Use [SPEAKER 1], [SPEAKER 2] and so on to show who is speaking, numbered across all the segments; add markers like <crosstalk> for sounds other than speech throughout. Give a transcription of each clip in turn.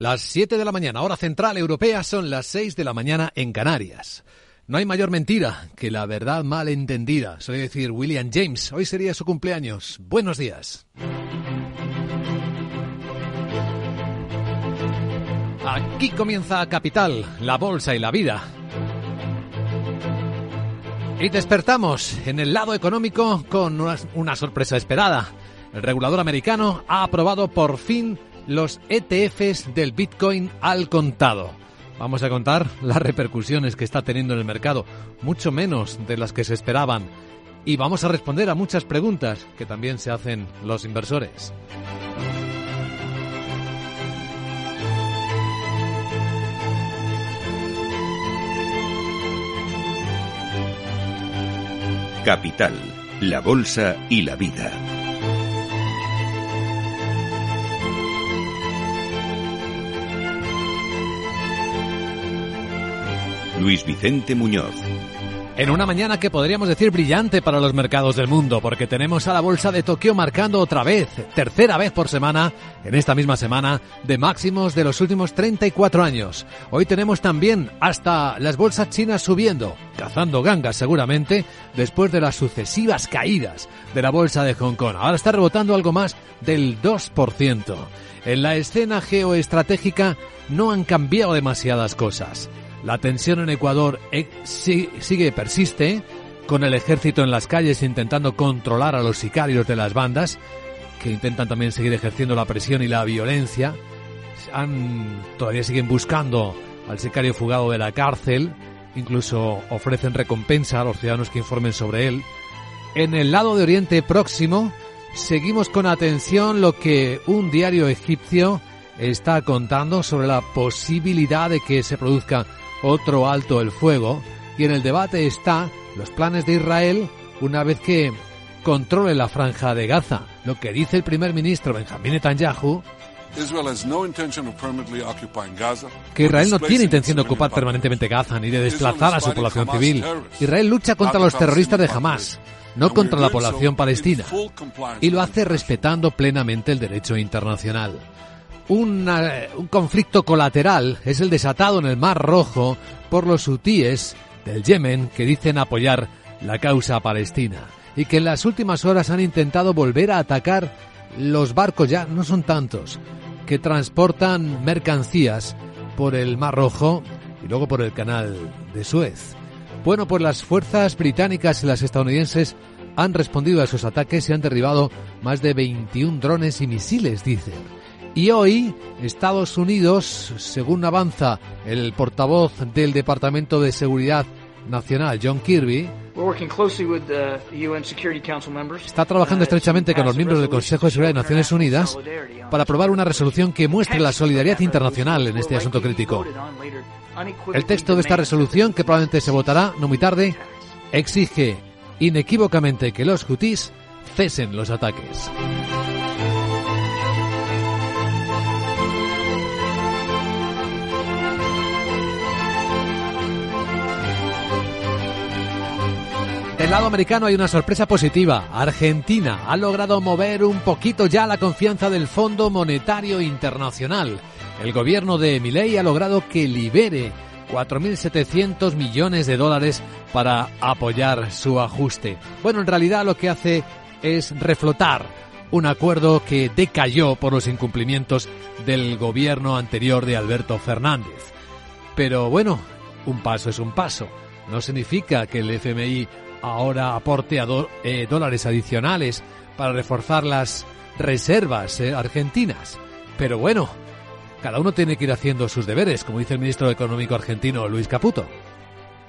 [SPEAKER 1] Las 7 de la mañana, hora central europea, son las 6 de la mañana en Canarias. No hay mayor mentira que la verdad mal entendida, suele decir William James. Hoy sería su cumpleaños. Buenos días. Aquí comienza Capital, la bolsa y la vida. Y despertamos en el lado económico con una sorpresa esperada. El regulador americano ha aprobado por fin los ETFs del Bitcoin al contado. Vamos a contar las repercusiones que está teniendo en el mercado, mucho menos de las que se esperaban. Y vamos a responder a muchas preguntas que también se hacen los inversores.
[SPEAKER 2] Capital, la Bolsa y la Vida. Luis Vicente Muñoz.
[SPEAKER 1] En una mañana que podríamos decir brillante para los mercados del mundo, porque tenemos a la bolsa de Tokio marcando otra vez, tercera vez por semana, en esta misma semana, de máximos de los últimos 34 años. Hoy tenemos también hasta las bolsas chinas subiendo, cazando gangas seguramente, después de las sucesivas caídas de la bolsa de Hong Kong. Ahora está rebotando algo más del 2%. En la escena geoestratégica no han cambiado demasiadas cosas. La tensión en Ecuador eh, sigue, persiste, con el ejército en las calles intentando controlar a los sicarios de las bandas, que intentan también seguir ejerciendo la presión y la violencia. Han, todavía siguen buscando al sicario fugado de la cárcel, incluso ofrecen recompensa a los ciudadanos que informen sobre él. En el lado de Oriente Próximo, seguimos con atención lo que un diario egipcio está contando sobre la posibilidad de que se produzca otro alto el fuego y en el debate está los planes de Israel una vez que controle la franja de Gaza. Lo que dice el primer ministro Benjamin Netanyahu que Israel no tiene intención de ocupar permanentemente Gaza ni de desplazar a su población civil. Israel lucha contra los terroristas de Hamas, no contra la población palestina, y lo hace respetando plenamente el derecho internacional un conflicto colateral es el desatado en el Mar Rojo por los hutíes del Yemen que dicen apoyar la causa palestina y que en las últimas horas han intentado volver a atacar los barcos, ya no son tantos, que transportan mercancías por el Mar Rojo y luego por el canal de Suez. Bueno, pues las fuerzas británicas y las estadounidenses han respondido a esos ataques y han derribado más de 21 drones y misiles, dicen. Y hoy Estados Unidos, según avanza el portavoz del Departamento de Seguridad Nacional, John Kirby, está trabajando estrechamente con los miembros del Consejo de Seguridad de Naciones Unidas para aprobar una resolución que muestre la solidaridad internacional en este asunto crítico. El texto de esta resolución, que probablemente se votará no muy tarde, exige inequívocamente que los hutis cesen los ataques. Del lado americano hay una sorpresa positiva. Argentina ha logrado mover un poquito ya la confianza del Fondo Monetario Internacional. El gobierno de Milei ha logrado que libere 4.700 millones de dólares para apoyar su ajuste. Bueno, en realidad lo que hace es reflotar un acuerdo que decayó por los incumplimientos del gobierno anterior de Alberto Fernández. Pero bueno, un paso es un paso. No significa que el FMI ahora aporte a eh, dólares adicionales para reforzar las reservas eh, argentinas. Pero bueno, cada uno tiene que ir haciendo sus deberes, como dice el ministro económico argentino Luis Caputo.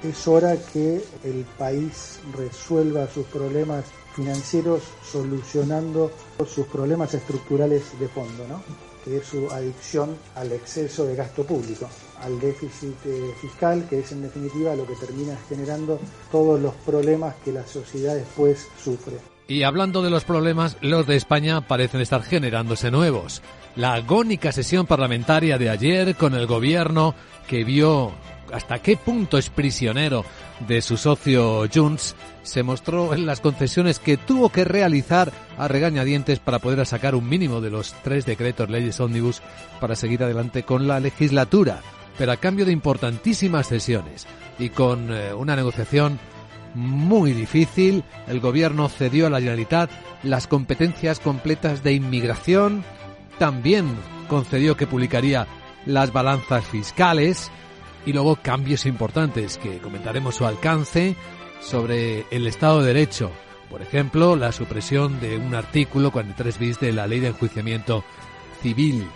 [SPEAKER 3] Es hora que el país resuelva sus problemas financieros solucionando sus problemas estructurales de fondo, ¿no? que es su adicción al exceso de gasto público al déficit eh, fiscal, que es en definitiva lo que termina generando todos los problemas que la sociedad después sufre.
[SPEAKER 1] Y hablando de los problemas, los de España parecen estar generándose nuevos. La agónica sesión parlamentaria de ayer con el gobierno que vio hasta qué punto es prisionero de su socio Junts, se mostró en las concesiones que tuvo que realizar a regañadientes para poder sacar un mínimo de los tres decretos leyes ómnibus para seguir adelante con la legislatura, pero a cambio de importantísimas cesiones y con eh, una negociación muy difícil, el gobierno cedió a la Generalitat las competencias completas de inmigración, también concedió que publicaría las balanzas fiscales y luego cambios importantes que comentaremos su alcance sobre el Estado de Derecho. Por ejemplo, la supresión de un artículo 43 bis de la Ley de Enjuiciamiento Civil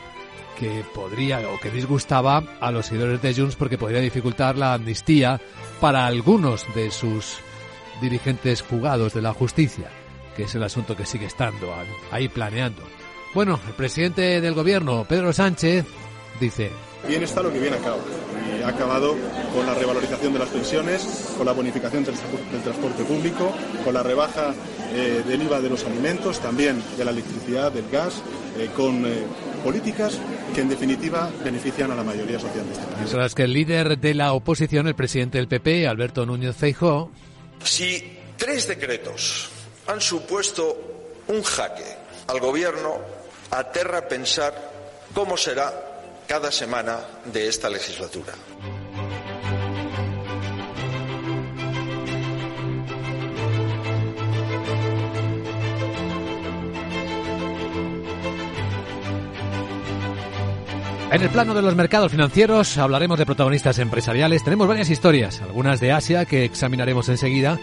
[SPEAKER 1] que podría o que disgustaba a los seguidores de Junts porque podría dificultar la amnistía para algunos de sus dirigentes jugados de la justicia, que es el asunto que sigue estando ahí planeando. Bueno, el presidente del gobierno, Pedro Sánchez, dice...
[SPEAKER 4] Bien está lo que viene a cabo. Ha acabado con la revalorización de las pensiones, con la bonificación del, transporte público, con la rebaja eh, del IVA de los alimentos, también de la electricidad, del gas, eh, con eh, políticas que en definitiva benefician a la mayoría social de este país.
[SPEAKER 1] Mientras que el líder de la oposición, el presidente del PP, Alberto Núñez Feijóo,
[SPEAKER 5] si tres decretos han supuesto un jaque al gobierno, aterra pensar cómo será cada semana de esta legislatura.
[SPEAKER 1] En el plano de los mercados financieros hablaremos de protagonistas empresariales. Tenemos varias historias, algunas de Asia que examinaremos enseguida,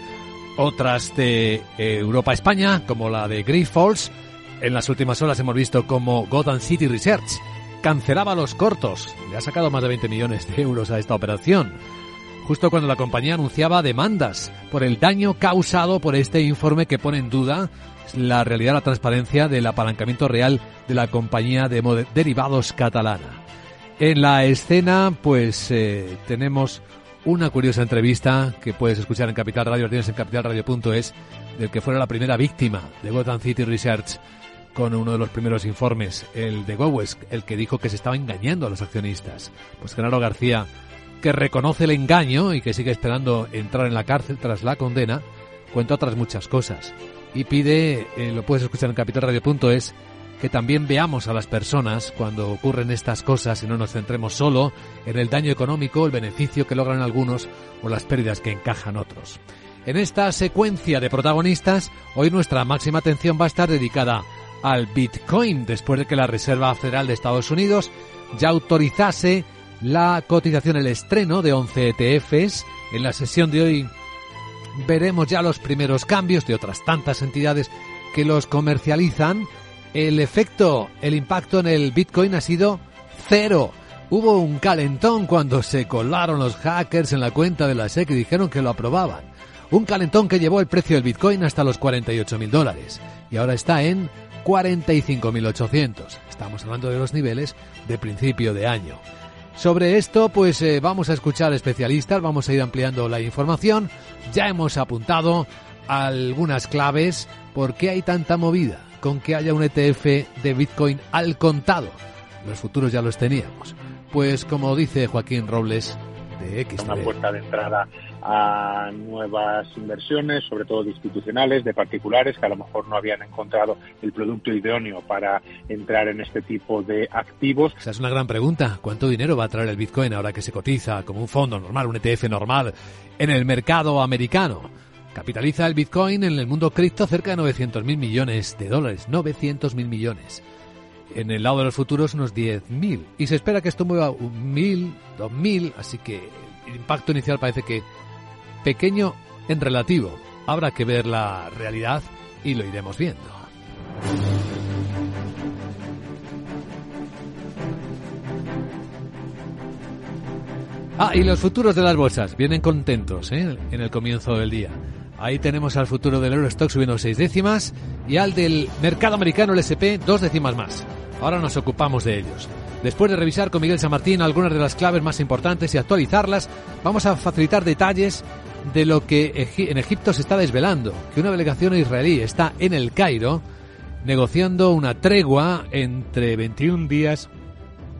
[SPEAKER 1] otras de Europa-España, como la de Grifols. En las últimas horas hemos visto cómo Gotham City Research cancelaba los cortos. Le ha sacado más de 20 millones de euros a esta operación. Justo cuando la compañía anunciaba demandas por el daño causado por este informe que pone en duda la realidad, la transparencia del apalancamiento real de la compañía de derivados catalana. En la escena, pues eh, tenemos una curiosa entrevista que puedes escuchar en Capital Radio, tienes en capitalradio.es, del que fuera la primera víctima de Gotham City Research con uno de los primeros informes, el de Gowes, el que dijo que se estaba engañando a los accionistas. Pues Genaro García, que reconoce el engaño y que sigue esperando entrar en la cárcel tras la condena, cuenta otras muchas cosas. Y pide, eh, lo puedes escuchar en capitalradio.es, que también veamos a las personas cuando ocurren estas cosas y no nos centremos solo en el daño económico, el beneficio que logran algunos o las pérdidas que encajan otros. En esta secuencia de protagonistas, hoy nuestra máxima atención va a estar dedicada al Bitcoin, después de que la Reserva Federal de Estados Unidos ya autorizase la cotización, el estreno de 11 ETFs. En la sesión de hoy veremos ya los primeros cambios de otras tantas entidades que los comercializan el efecto, el impacto en el Bitcoin ha sido cero. Hubo un calentón cuando se colaron los hackers en la cuenta de la SEC y dijeron que lo aprobaban. Un calentón que llevó el precio del Bitcoin hasta los 48 mil dólares y ahora está en 45.800. Estamos hablando de los niveles de principio de año. Sobre esto, pues eh, vamos a escuchar especialistas, vamos a ir ampliando la información. Ya hemos apuntado algunas claves. ¿Por qué hay tanta movida? con que haya un ETF de Bitcoin al contado. Los futuros ya los teníamos. Pues como dice Joaquín Robles de X.
[SPEAKER 6] Una puerta de entrada a nuevas inversiones, sobre todo de institucionales, de particulares, que a lo mejor no habían encontrado el producto idóneo para entrar en este tipo de activos.
[SPEAKER 1] Esa es una gran pregunta. ¿Cuánto dinero va a traer el Bitcoin ahora que se cotiza como un fondo normal, un ETF normal, en el mercado americano? Capitaliza el Bitcoin en el mundo cripto cerca de 900 mil millones de dólares. 900 mil millones. En el lado de los futuros unos 10 mil. Y se espera que esto mueva un mil, dos mil. Así que el impacto inicial parece que pequeño en relativo. Habrá que ver la realidad y lo iremos viendo. Ah, y los futuros de las bolsas vienen contentos ¿eh? en el comienzo del día. Ahí tenemos al futuro del Eurostock subiendo seis décimas y al del mercado americano el SP dos décimas más. Ahora nos ocupamos de ellos. Después de revisar con Miguel San Martín algunas de las claves más importantes y actualizarlas, vamos a facilitar detalles de lo que en Egipto se está desvelando, que una delegación israelí está en el Cairo negociando una tregua entre 21 días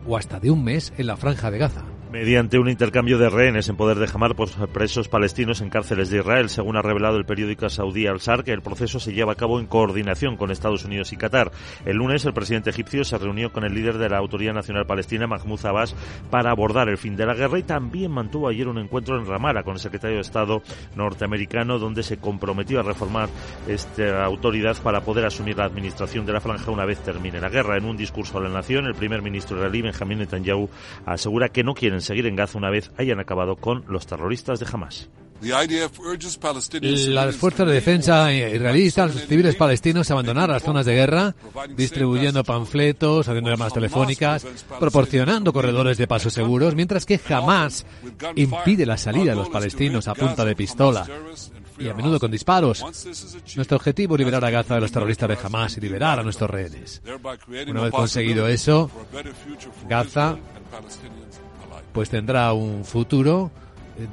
[SPEAKER 1] o hasta de un mes en la franja de Gaza
[SPEAKER 7] mediante un intercambio de rehenes en poder de Hamas por presos palestinos en cárceles de Israel. Según ha revelado el periódico saudí Al-Sar, que el proceso se lleva a cabo en coordinación con Estados Unidos y Qatar. El lunes, el presidente egipcio se reunió con el líder de la Autoridad Nacional Palestina, Mahmoud Abbas, para abordar el fin de la guerra y también mantuvo ayer un encuentro en Ramala con el secretario de Estado norteamericano, donde se comprometió a reformar esta autoridad para poder asumir la administración de la franja una vez termine la guerra. En un discurso a la nación, el primer ministro israelí, Benjamin Netanyahu, asegura que no quieren seguir en Gaza una vez hayan acabado con los terroristas de Hamas.
[SPEAKER 1] Las fuerzas de defensa israelíes los civiles palestinos a abandonar las zonas de guerra, distribuyendo panfletos, haciendo llamadas telefónicas, proporcionando corredores de paso seguros, mientras que Hamas impide la salida de los palestinos a punta de pistola y a menudo con disparos. Nuestro objetivo es liberar a Gaza de los terroristas de Hamas y liberar a nuestros rehenes. Una vez conseguido eso, Gaza pues tendrá un futuro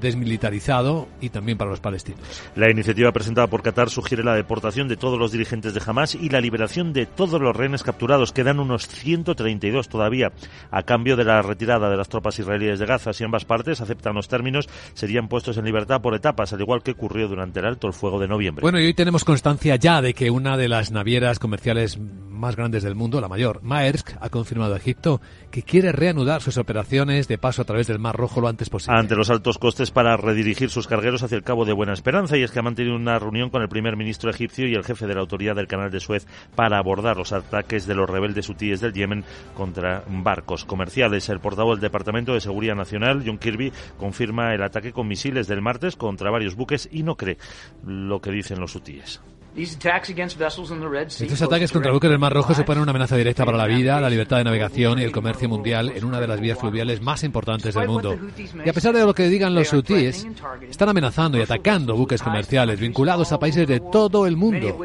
[SPEAKER 1] desmilitarizado y también para los palestinos.
[SPEAKER 7] La iniciativa presentada por Qatar sugiere la deportación de todos los dirigentes de Hamas y la liberación de todos los rehenes capturados. Quedan unos 132 todavía a cambio de la retirada de las tropas israelíes de Gaza. Si ambas partes aceptan los términos, serían puestos en libertad por etapas, al igual que ocurrió durante el alto el fuego de noviembre.
[SPEAKER 1] Bueno, y hoy tenemos constancia ya de que una de las navieras comerciales más grandes del mundo, la mayor, Maersk, ha confirmado a Egipto que quiere reanudar sus operaciones de paso a través del Mar Rojo lo antes posible.
[SPEAKER 7] Ante los altos para redirigir sus cargueros hacia el Cabo de Buena Esperanza y es que ha mantenido una reunión con el primer ministro egipcio y el jefe de la autoridad del canal de Suez para abordar los ataques de los rebeldes hutíes del Yemen contra barcos comerciales. El portavoz del Departamento de Seguridad Nacional, John Kirby, confirma el ataque con misiles del martes contra varios buques y no cree lo que dicen los hutíes.
[SPEAKER 1] Estos ataques contra buques del Mar Rojo suponen una amenaza directa para la vida, la libertad de navegación y el comercio mundial en una de las vías fluviales más importantes del mundo. Y a pesar de lo que digan los hutíes, están amenazando y atacando buques comerciales vinculados a países de todo el mundo,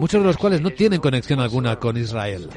[SPEAKER 1] muchos de los cuales no tienen conexión alguna con Israel.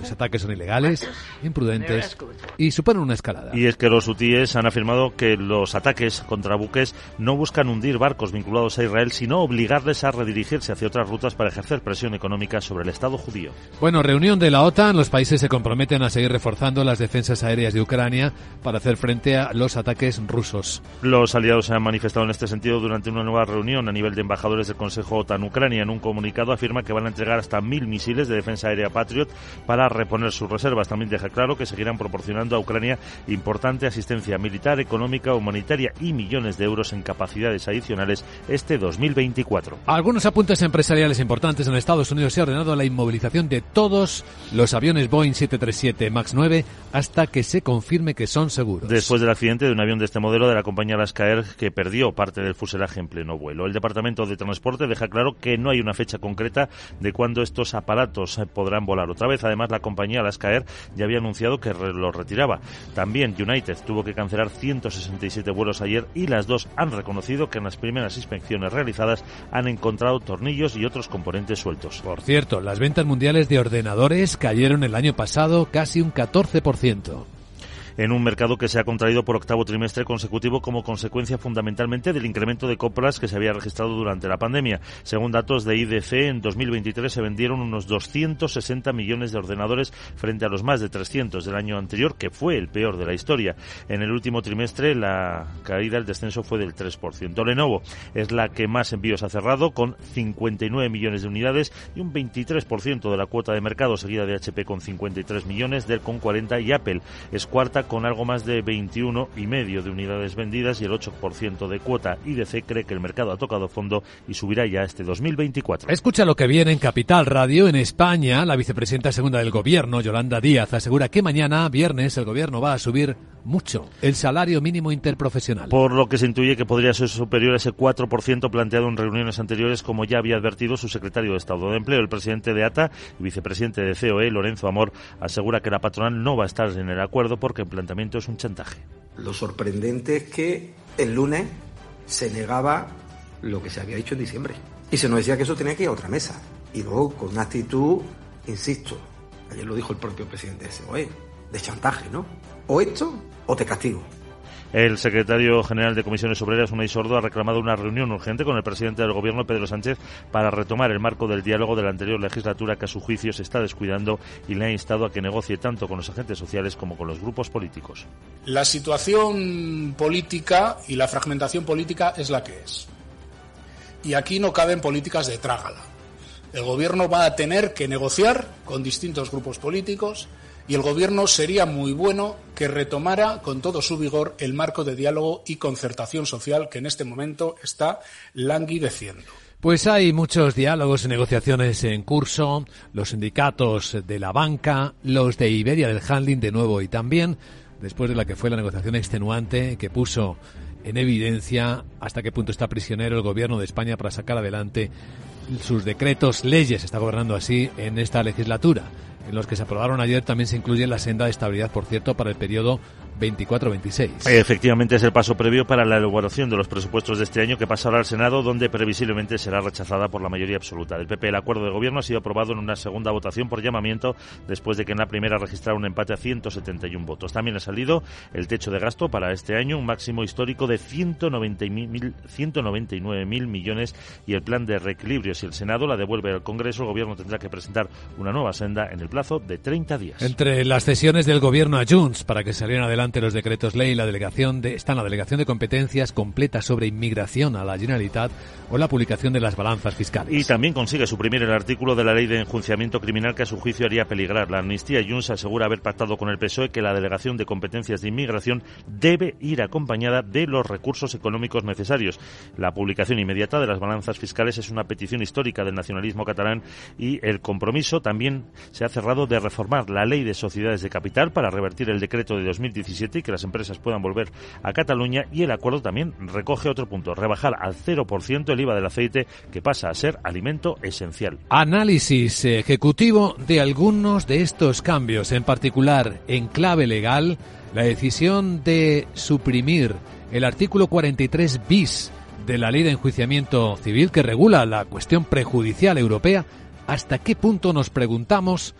[SPEAKER 1] Los ataques son ilegales, imprudentes y suponen una escalada.
[SPEAKER 7] Y es que los hutíes han afirmado que los ataques contra buques no buscan hundir barcos vinculados a Israel, sino obligarles a redirigirse hacia otras rutas para ejercer presión económica sobre el Estado judío.
[SPEAKER 1] Bueno, reunión de la OTAN. Los países se comprometen a seguir reforzando las defensas aéreas de Ucrania para hacer frente a los ataques rusos.
[SPEAKER 7] Los aliados se han manifestado en este sentido durante una nueva reunión a nivel de embajadores del Consejo OTAN-Ucrania. En un comunicado afirma que van a entregar hasta mil misiles de defensa aérea Patriot para reponer sus reservas. También deja claro que seguirán proporcionando a Ucrania importante asistencia militar, económica, humanitaria y millones de euros en capacidades adicionales este 2024.
[SPEAKER 1] Algunos apuntes en empresariales importantes en Estados Unidos se ha ordenado la inmovilización de todos los aviones Boeing 737 MAX 9 hasta que se confirme que son seguros.
[SPEAKER 7] Después del accidente de un avión de este modelo de la compañía Alaska Air que perdió parte del fuselaje en pleno vuelo. El Departamento de Transporte deja claro que no hay una fecha concreta de cuándo estos aparatos podrán volar otra vez. Además, la compañía Alaska Air ya había anunciado que los retiraba. También United tuvo que cancelar 167 vuelos ayer y las dos han reconocido que en las primeras inspecciones realizadas han encontrado tornillos y otros componentes sueltos.
[SPEAKER 1] Por cierto, las ventas mundiales de ordenadores cayeron el año pasado casi un 14%
[SPEAKER 7] en un mercado que se ha contraído por octavo trimestre consecutivo como consecuencia fundamentalmente del incremento de compras que se había registrado durante la pandemia. Según datos de IDC, en 2023 se vendieron unos 260 millones de ordenadores frente a los más de 300 del año anterior, que fue el peor de la historia. En el último trimestre la caída, el descenso fue del 3%. Lenovo es la que más envíos ha cerrado con 59 millones de unidades y un 23% de la cuota de mercado, seguida de HP con 53 millones, Dell con 40 y Apple es cuarta con algo más de 21 y medio de unidades vendidas y el 8% de cuota. IDC cree que el mercado ha tocado fondo y subirá ya este 2024.
[SPEAKER 1] Escucha lo que viene en Capital Radio. En España, la vicepresidenta segunda del gobierno, Yolanda Díaz, asegura que mañana, viernes, el gobierno va a subir mucho el salario mínimo interprofesional.
[SPEAKER 7] Por lo que se intuye que podría ser superior a ese 4% planteado en reuniones anteriores, como ya había advertido su secretario de Estado de Empleo. El presidente de ATA y vicepresidente de COE, Lorenzo Amor, asegura que la patronal no va a estar en el acuerdo porque planteamiento es un chantaje.
[SPEAKER 8] Lo sorprendente es que el lunes se negaba lo que se había dicho en diciembre. Y se nos decía que eso tenía que ir a otra mesa. Y luego con una actitud, insisto, ayer lo dijo el propio presidente de COE, de chantaje, ¿no? O esto o te castigo.
[SPEAKER 7] El secretario general de Comisiones Obreras, Unai Sordo, ha reclamado una reunión urgente con el presidente del Gobierno, Pedro Sánchez, para retomar el marco del diálogo de la anterior legislatura que a su juicio se está descuidando y le ha instado a que negocie tanto con los agentes sociales como con los grupos políticos.
[SPEAKER 9] La situación política y la fragmentación política es la que es. Y aquí no caben políticas de trágala. El Gobierno va a tener que negociar con distintos grupos políticos y el Gobierno sería muy bueno que retomara con todo su vigor el marco de diálogo y concertación social que en este momento está languideciendo.
[SPEAKER 1] Pues hay muchos diálogos y negociaciones en curso, los sindicatos de la banca, los de Iberia del handling de nuevo y también, después de la que fue la negociación extenuante que puso en evidencia hasta qué punto está prisionero el gobierno de España para sacar adelante sus decretos, leyes, está gobernando así en esta legislatura en los que se aprobaron ayer también se incluye la senda de estabilidad, por cierto, para el periodo 24-26.
[SPEAKER 7] Efectivamente, es el paso previo para la elaboración de los presupuestos de este año que pasará al Senado, donde previsiblemente será rechazada por la mayoría absoluta del PP. El acuerdo de gobierno ha sido aprobado en una segunda votación por llamamiento después de que en la primera registrara un empate a 171 votos. También ha salido el techo de gasto para este año, un máximo histórico de 199.000 millones y el plan de reequilibrio. Si el Senado la devuelve al Congreso, el gobierno tendrá que presentar una nueva senda en el plazo de 30 días.
[SPEAKER 1] Entre las cesiones del gobierno a Junts para que salieran adelante los decretos ley, la delegación de, está en la delegación de competencias completa sobre inmigración a la Generalitat o la publicación de las balanzas fiscales.
[SPEAKER 7] Y también consigue suprimir el artículo de la ley de enjuiciamiento criminal que a su juicio haría peligrar la amnistía. Junts asegura haber pactado con el PSOE que la delegación de competencias de inmigración debe ir acompañada de los recursos económicos necesarios. La publicación inmediata de las balanzas fiscales es una petición histórica del nacionalismo catalán y el compromiso también se hace de reformar la ley de sociedades de capital para revertir el decreto de 2017 y que las empresas puedan volver a Cataluña y el acuerdo también recoge otro punto, rebajar al 0% el IVA del aceite que pasa a ser alimento esencial.
[SPEAKER 1] Análisis ejecutivo de algunos de estos cambios, en particular en clave legal, la decisión de suprimir el artículo 43 bis de la ley de enjuiciamiento civil que regula la cuestión prejudicial europea, hasta qué punto nos preguntamos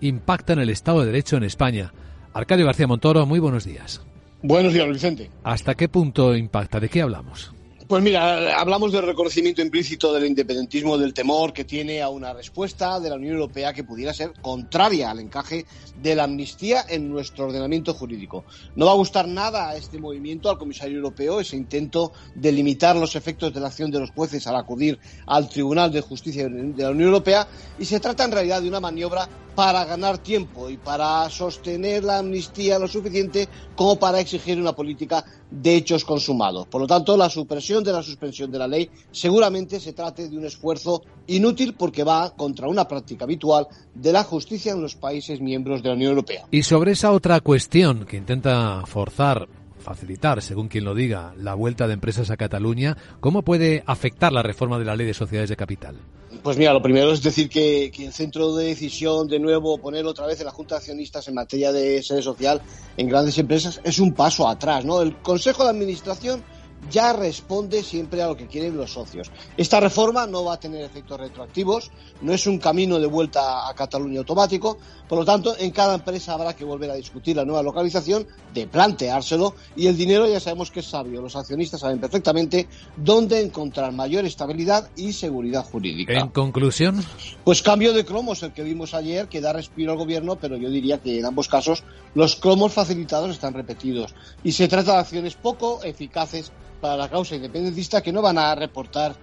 [SPEAKER 1] impacta en el Estado de Derecho en España. Arcadio García Montoro, muy buenos días.
[SPEAKER 10] Buenos días, Vicente.
[SPEAKER 1] ¿Hasta qué punto impacta? ¿De qué hablamos?
[SPEAKER 10] Pues mira, hablamos del reconocimiento implícito del independentismo, del temor que tiene a una respuesta de la Unión Europea que pudiera ser contraria al encaje de la amnistía en nuestro ordenamiento jurídico. No va a gustar nada a este movimiento, al comisario europeo, ese intento de limitar los efectos de la acción de los jueces al acudir al Tribunal de Justicia de la Unión Europea y se trata en realidad de una maniobra para ganar tiempo y para sostener la amnistía lo suficiente como para exigir una política de hechos consumados. Por lo tanto, la supresión de la suspensión de la ley seguramente se trate de un esfuerzo inútil porque va contra una práctica habitual de la justicia en los países miembros de la Unión Europea.
[SPEAKER 1] Y sobre esa otra cuestión que intenta forzar facilitar, según quien lo diga, la vuelta de empresas a Cataluña, ¿cómo puede afectar la reforma de la ley de sociedades de capital?
[SPEAKER 10] Pues mira, lo primero es decir que, el centro de decisión, de nuevo, poner otra vez en la Junta de Accionistas en materia de sede social en grandes empresas es un paso atrás, ¿no? El Consejo de Administración ya responde siempre a lo que quieren los socios. Esta reforma no va a tener efectos retroactivos, no es un camino de vuelta a Cataluña automático, por lo tanto, en cada empresa habrá que volver a discutir la nueva localización, de planteárselo, y el dinero ya sabemos que es sabio, los accionistas saben perfectamente dónde encontrar mayor estabilidad y seguridad jurídica.
[SPEAKER 1] En conclusión.
[SPEAKER 10] Pues cambio de cromos, el que vimos ayer, que da respiro al gobierno, pero yo diría que en ambos casos los cromos facilitados están repetidos, y se trata de acciones poco eficaces para la causa independentista que no van a reportar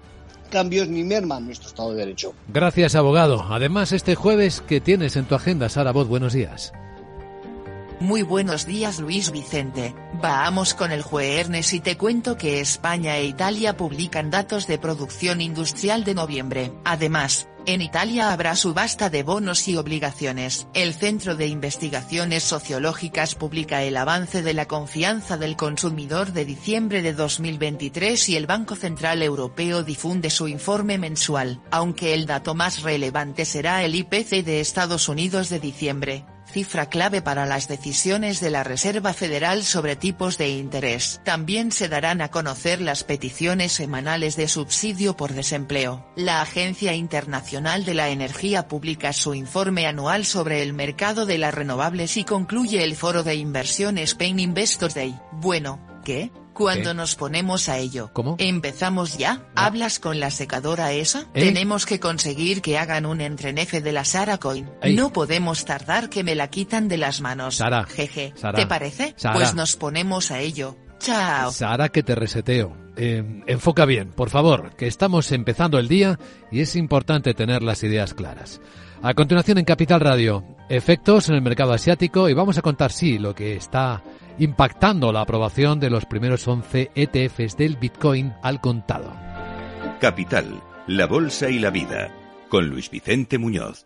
[SPEAKER 10] cambios ni merman nuestro Estado de Derecho.
[SPEAKER 1] Gracias, abogado. Además, este jueves, ¿qué tienes en tu agenda, Sara Voz? Buenos días.
[SPEAKER 11] Muy buenos días Luis Vicente, vamos con el jueves y te cuento que España e Italia publican datos de producción industrial de noviembre. Además, en Italia habrá subasta de bonos y obligaciones. El Centro de Investigaciones Sociológicas publica el avance de la confianza del consumidor de diciembre de 2023 y el Banco Central Europeo difunde su informe mensual, aunque el dato más relevante será el IPC de Estados Unidos de diciembre cifra clave para las decisiones de la Reserva Federal sobre tipos de interés. También se darán a conocer las peticiones semanales de subsidio por desempleo. La Agencia Internacional de la Energía publica su informe anual sobre el mercado de las renovables y concluye el foro de inversión Spain Investors Day. Bueno, ¿Qué? Cuando nos ponemos a ello.
[SPEAKER 1] ¿Cómo?
[SPEAKER 11] ¿Empezamos ya? ¿Hablas con la secadora esa?
[SPEAKER 1] ¿Eh?
[SPEAKER 11] Tenemos que conseguir que hagan un entrenefe de la Sara Coin.
[SPEAKER 1] Ey.
[SPEAKER 11] No podemos tardar que me la quitan de las manos.
[SPEAKER 1] Sara,
[SPEAKER 11] Jeje.
[SPEAKER 1] Sara,
[SPEAKER 11] ¿Te parece?
[SPEAKER 1] Sara.
[SPEAKER 11] Pues nos ponemos a ello. Chao.
[SPEAKER 1] Sara, que te reseteo. Eh, enfoca bien, por favor, que estamos empezando el día y es importante tener las ideas claras. A continuación en Capital Radio, efectos en el mercado asiático y vamos a contar, sí, lo que está impactando la aprobación de los primeros 11 ETFs del Bitcoin al contado.
[SPEAKER 2] Capital, la Bolsa y la Vida, con Luis Vicente Muñoz.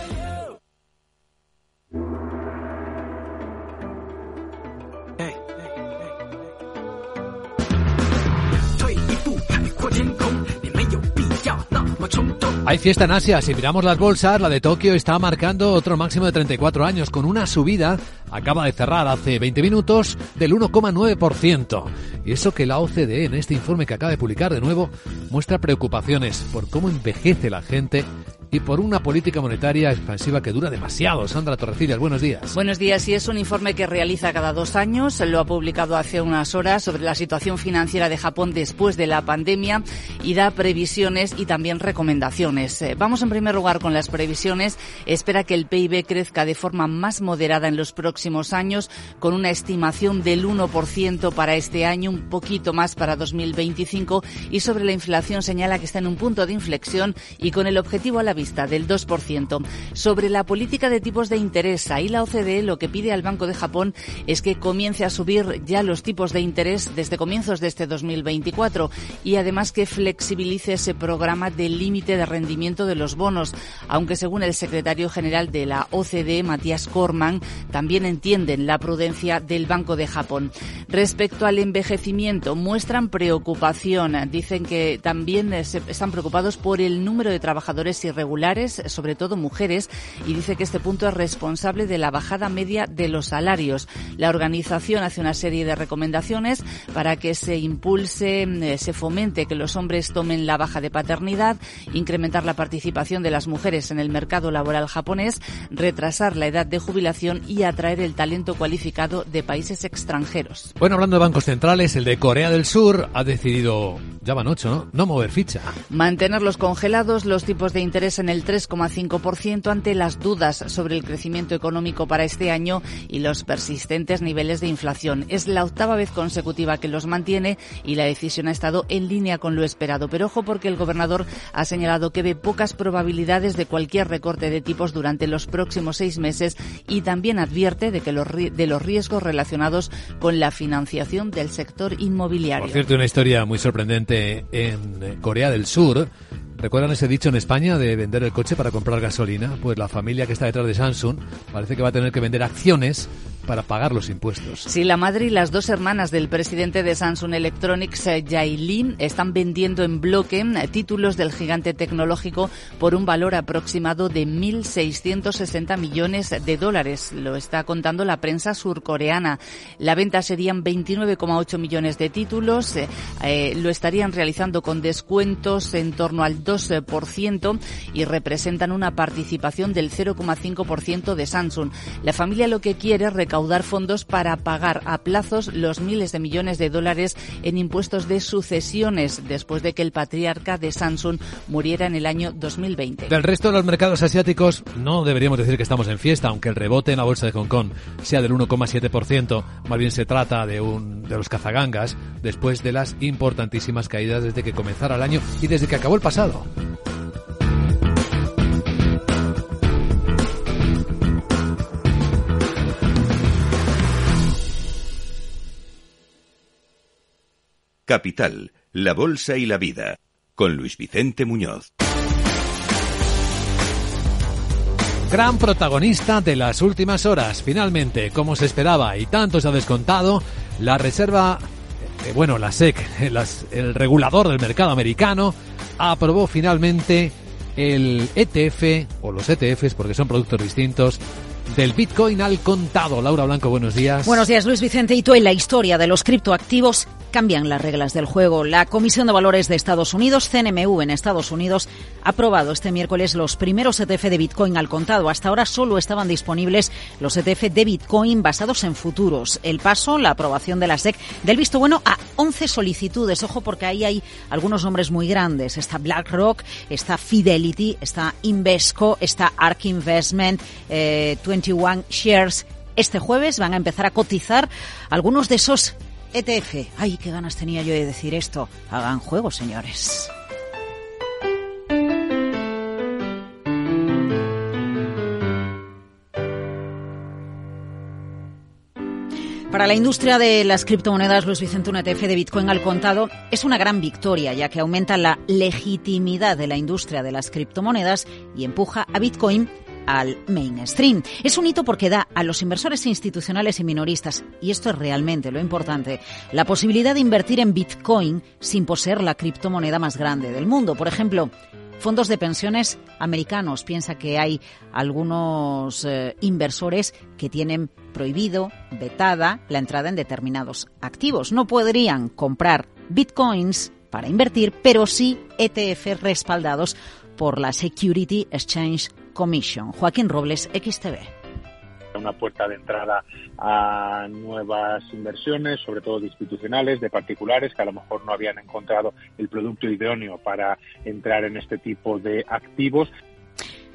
[SPEAKER 1] Hay fiesta en Asia. Si miramos las bolsas, la de Tokio está marcando otro máximo de 34 años, con una subida, acaba de cerrar hace 20 minutos, del 1,9%. Y eso que la OCDE, en este informe que acaba de publicar de nuevo, muestra preocupaciones por cómo envejece la gente y por una política monetaria expansiva que dura demasiado. Sandra Torrecillas, buenos días.
[SPEAKER 12] Buenos días. Y es un informe que realiza cada dos años. Lo ha publicado hace unas horas sobre la situación financiera de Japón después de la pandemia y da previsiones y también recomendaciones. Eh, Vamos en primer lugar con las previsiones. Espera que el PIB crezca de forma más moderada en los próximos años, con una estimación del 1% para este año, un poquito más para 2025. Y sobre la inflación señala que está en un punto de inflexión y con el objetivo a la del 2%. Sobre la política de tipos de interés, ahí la OCDE lo que pide al Banco de Japón es que comience a subir ya los tipos de interés desde comienzos de este 2024 y además que flexibilice ese programa del límite de rendimiento de los bonos, aunque según el secretario general de la OCDE, Matías Corman, también entienden la prudencia del Banco de Japón. Respecto al envejecimiento, muestran preocupación. Dicen que también eh, están preocupados por el número de trabajadores irregulares, sobre todo mujeres, y dice que este punto es responsable de la bajada media de los salarios. La organización hace una serie de recomendaciones para que se impulse, eh, se fomente que los hombres tomen la baja de paternidad, incrementar la participación de las mujeres en el mercado laboral japonés, retrasar la edad de jubilación y atraer el talento cualificado de países extranjeros.
[SPEAKER 1] Bueno, hablando de bancos centrales, el de Corea del Sur ha decidido, ya van ocho, ¿no? No mover ficha.
[SPEAKER 12] Mantenerlos congelados, los tipos de interés en el 3,5% ante las dudas sobre el crecimiento económico para este año y los persistentes niveles de inflación. Es la octava vez consecutiva que los mantiene y la decisión ha estado en línea con lo esperado. Pero ojo porque el gobernador ha señalado que ve pocas probabilidades de cualquier recorte de tipos durante los próximos seis meses y también advierte de que los, de los riesgos relacionados con la financiación del sector inmobiliario.
[SPEAKER 1] Por cierto, una historia muy sorprendente en Corea del Sur. ¿Recuerdan ese dicho en España de vender el coche para comprar gasolina? Pues la familia que está detrás de Samsung parece que va a tener que vender acciones para pagar los impuestos.
[SPEAKER 12] Sí, la madre y las dos hermanas del presidente de Samsung Electronics, eh, Yailin, están vendiendo en bloque eh, títulos del gigante tecnológico por un valor aproximado de 1.660 millones de dólares. Lo está contando la prensa surcoreana. La venta serían 29,8 millones de títulos. eh, eh, lo estarían realizando con descuentos en torno al 2% y representan una participación del 0,5% de Samsung. La familia lo que quiere es recaudar fondos para pagar a plazos los miles de millones de dólares en impuestos de sucesiones después de que el patriarca de Samsung muriera en el año 2020.
[SPEAKER 1] Del resto de los mercados asiáticos no deberíamos decir que estamos en fiesta, aunque el rebote en la bolsa de Hong Kong sea del 1,7%, más bien se trata de un de los cazagangas después de las importantísimas caídas desde que comenzara el año y desde que acabó el pasado.
[SPEAKER 2] Capital, la Bolsa y la Vida, con Luis Vicente Muñoz.
[SPEAKER 1] Gran protagonista de las últimas horas. Finalmente, como se esperaba y tanto se ha descontado, la reserva, eh, bueno, la SEC, <laughs> las- el regulador del mercado americano, aprobó finalmente el ETF o los ETFs, porque son productos distintos, del Bitcoin al contado. Laura Blanco, buenos días.
[SPEAKER 13] Buenos días, Luis Vicente. Y tú en la historia de los criptoactivos cambian las reglas del juego. La Comisión de Valores de Estados Unidos, CNMU en Estados Unidos, ha aprobado este miércoles los primeros ETF de Bitcoin al contado. Hasta ahora solo estaban disponibles los ETF de Bitcoin basados en futuros. El paso, la aprobación de la SEC, del visto bueno a 11 solicitudes. Ojo porque ahí hay algunos nombres muy grandes. Está BlackRock, está Fidelity, está Invesco, está ARK Investment, eh, 21 Shares. Este jueves van a empezar a cotizar algunos de esos ETF. Ay, qué ganas tenía yo de decir esto. Hagan juego, señores. Para la industria de las criptomonedas, Luis Vicente, un ETF de Bitcoin al contado es una gran victoria, ya que aumenta la legitimidad de la industria de las criptomonedas y empuja a Bitcoin al mainstream. Es un hito porque da a los inversores institucionales y minoristas, y esto es realmente lo importante, la posibilidad de invertir en Bitcoin sin poseer la criptomoneda más grande del mundo. Por ejemplo, fondos de pensiones americanos. Piensa que hay algunos eh, inversores que tienen prohibido, vetada, la entrada en determinados activos. No podrían comprar bitcoins para invertir, pero sí ETF respaldados por la Security Exchange Commission. Joaquín Robles, XTV
[SPEAKER 6] una puerta de entrada a nuevas inversiones, sobre todo de institucionales, de particulares, que a lo mejor no habían encontrado el producto idóneo para entrar en este tipo de activos.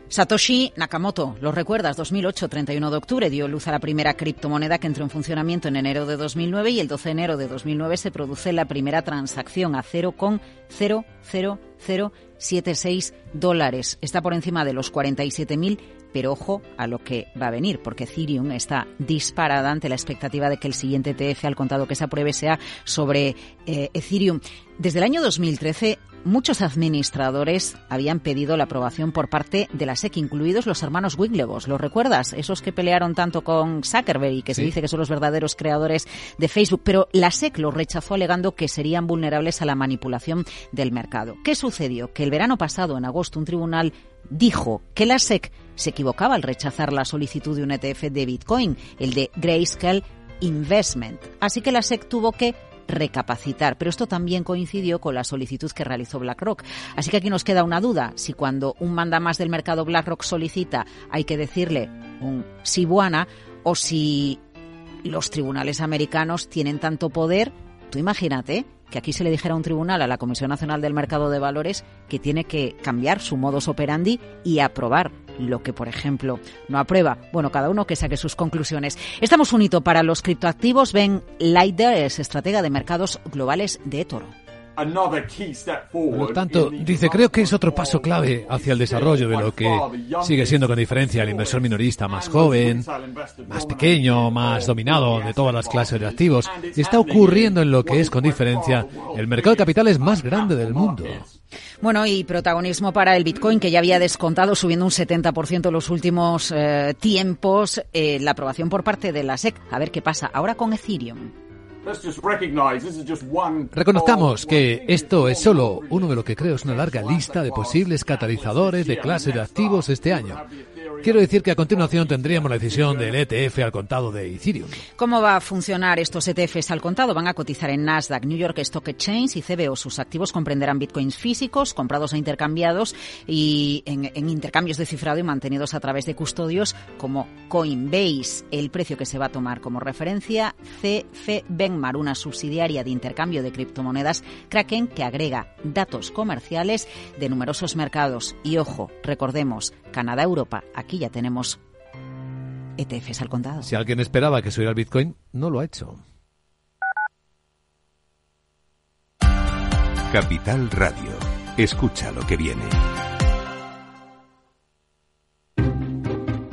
[SPEAKER 13] Satoshi Nakamoto, lo recuerdas, 2008, 31 de octubre, dio luz a la primera criptomoneda que entró en funcionamiento en enero de 2009 y el 12 de enero de 2009 se produce la primera transacción a 0,00076 dólares. Está por encima de los 47.000 pero ojo a lo que va a venir, porque Ethereum está disparada ante la expectativa de que el siguiente ETF al contado que se apruebe sea sobre eh, Ethereum. Desde el año 2013, muchos administradores habían pedido la aprobación por parte de la SEC, incluidos los hermanos Wiglevos. ¿Los recuerdas? Esos que pelearon tanto con Zuckerberg y que se dice que son los verdaderos creadores de Facebook. Pero la SEC los rechazó alegando que serían vulnerables a la manipulación del mercado. ¿Qué sucedió? Que el verano pasado, en agosto, un tribunal dijo que la SEC se equivocaba al rechazar la solicitud de un ETF de Bitcoin, el de Grayscale Investment. Así que la SEC tuvo que recapacitar. Pero esto también coincidió con la solicitud que realizó BlackRock. Así que aquí nos queda una duda. Si cuando un manda más del mercado BlackRock solicita hay que decirle un Sibuana o si los tribunales americanos tienen tanto poder, tú imagínate que aquí se le dijera a un tribunal, a la Comisión Nacional del Mercado de Valores, que tiene que cambiar su modus operandi y aprobar lo que, por ejemplo, no aprueba. Bueno, cada uno que saque sus conclusiones. Estamos un hito para los criptoactivos. Ben Leider es estratega de mercados globales de eToro.
[SPEAKER 1] Por lo tanto, dice, creo que es otro paso clave hacia el desarrollo de lo que sigue siendo con diferencia el inversor minorista más joven, más pequeño, más dominado de todas las clases de activos. Está ocurriendo en lo que es con diferencia el mercado de capitales más grande del mundo.
[SPEAKER 13] Bueno, y protagonismo para el Bitcoin, que ya había descontado subiendo un 70% en los últimos eh, tiempos, eh, la aprobación por parte de la SEC. A ver qué pasa ahora con Ethereum.
[SPEAKER 1] Reconozcamos que esto es solo uno de lo que creo es una larga lista de posibles catalizadores de clase de activos este año. Quiero decir que a continuación tendríamos la decisión del ETF al contado de Ethereum.
[SPEAKER 13] ¿Cómo va a funcionar estos ETFs al contado? Van a cotizar en Nasdaq, New York Stock Exchange y CBO. Sus activos comprenderán bitcoins físicos, comprados e intercambiados y en, en intercambios de cifrado y mantenidos a través de custodios como Coinbase. El precio que se va a tomar como referencia, CF Benmar, una subsidiaria de intercambio de criptomonedas Kraken que agrega datos comerciales de numerosos mercados. Y ojo, recordemos, Canadá, Europa, aquí ya tenemos ETFs al contado.
[SPEAKER 1] Si alguien esperaba que subiera el Bitcoin, no lo ha hecho.
[SPEAKER 2] Capital Radio. Escucha lo que viene.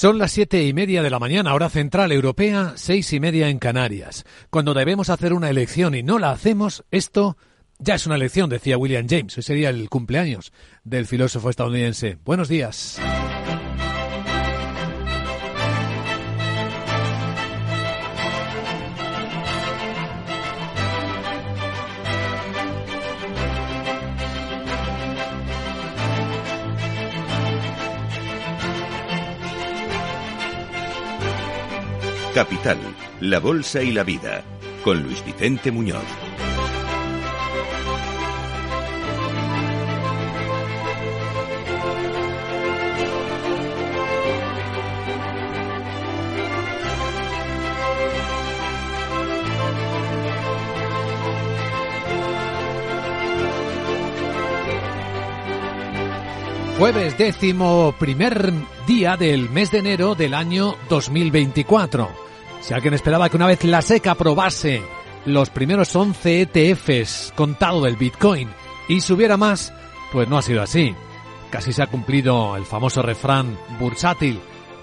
[SPEAKER 1] Son las siete y media de la mañana, hora central europea, seis y media en Canarias. Cuando debemos hacer una elección y no la hacemos, esto ya es una elección, decía William James. Hoy sería el cumpleaños del filósofo estadounidense. Buenos días.
[SPEAKER 2] Capital, la Bolsa y la Vida, con Luis Vicente Muñoz.
[SPEAKER 1] Jueves décimo primer día del mes de enero del año 2024. Si alguien esperaba que una vez la SEC aprobase los primeros 11 ETFs contado del Bitcoin y subiera más, pues no ha sido así. Casi se ha cumplido el famoso refrán bursátil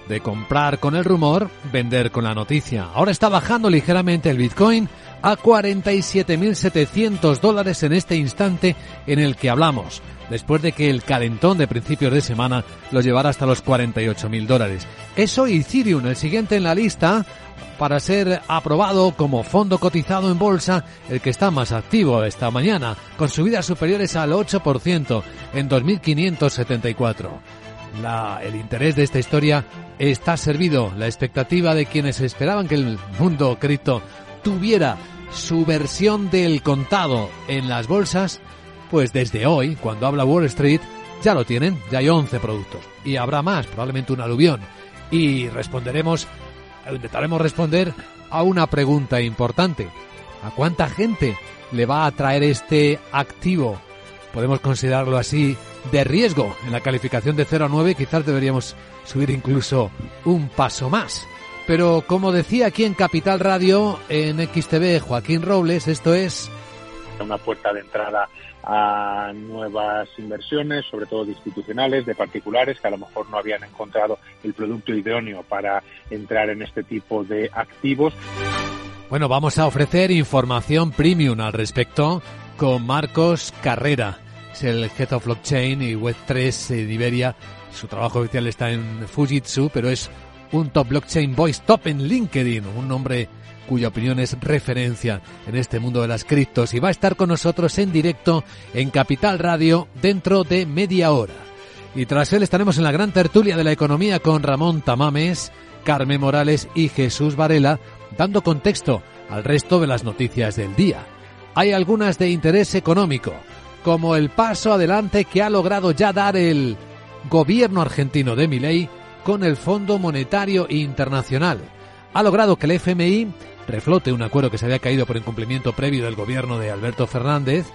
[SPEAKER 1] de comprar con el rumor, vender con la noticia. Ahora está bajando ligeramente el Bitcoin a 47.700 dólares en este instante en el que hablamos después de que el calentón de principios de semana lo llevara hasta los 48.000 dólares. Eso y Ethereum, el siguiente en la lista, para ser aprobado como fondo cotizado en bolsa, el que está más activo esta mañana, con subidas superiores al 8% en 2.574. La, el interés de esta historia está servido. La expectativa de quienes esperaban que el mundo cripto tuviera su versión del contado en las bolsas pues desde hoy, cuando habla Wall Street, ya lo tienen, ya hay 11 productos. Y habrá más, probablemente un aluvión. Y responderemos, intentaremos responder a una pregunta importante. ¿A cuánta gente le va a traer este activo? Podemos considerarlo así de riesgo. En la calificación de 0 a 9 quizás deberíamos subir incluso un paso más. Pero como decía aquí en Capital Radio, en XTV Joaquín Robles, esto es...
[SPEAKER 6] Una puerta de entrada a nuevas inversiones, sobre todo de institucionales, de particulares, que a lo mejor no habían encontrado el producto idóneo para entrar en este tipo de activos.
[SPEAKER 1] Bueno, vamos a ofrecer información premium al respecto con Marcos Carrera. El Head of Blockchain y Web3 en Iberia. Su trabajo oficial está en Fujitsu, pero es un top blockchain voice top en LinkedIn, un nombre cuya opinión es referencia en este mundo de las criptos y va a estar con nosotros en directo en Capital Radio dentro de media hora. Y tras él estaremos en la gran tertulia de la economía con Ramón Tamames, Carmen Morales y Jesús Varela, dando contexto al resto de las noticias del día. Hay algunas de interés económico, como el paso adelante que ha logrado ya dar el gobierno argentino de Milei con el Fondo Monetario Internacional. Ha logrado que el FMI reflote un acuerdo que se había caído por incumplimiento previo del gobierno de Alberto Fernández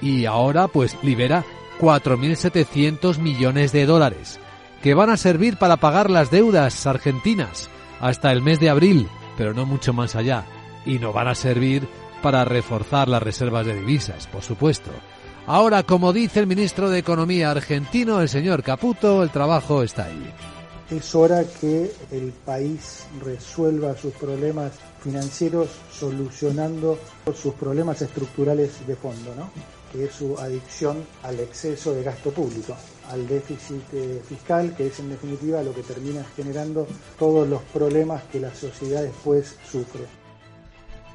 [SPEAKER 1] y ahora pues libera 4.700 millones de dólares que van a servir para pagar las deudas argentinas hasta el mes de abril, pero no mucho más allá, y no van a servir para reforzar las reservas de divisas, por supuesto. Ahora, como dice el ministro de Economía argentino, el señor Caputo, el trabajo está ahí.
[SPEAKER 3] Es hora que el país resuelva sus problemas financieros solucionando sus problemas estructurales de fondo, ¿no? que es su adicción al exceso de gasto público, al déficit eh, fiscal, que es en definitiva lo que termina generando todos los problemas que la sociedad después sufre.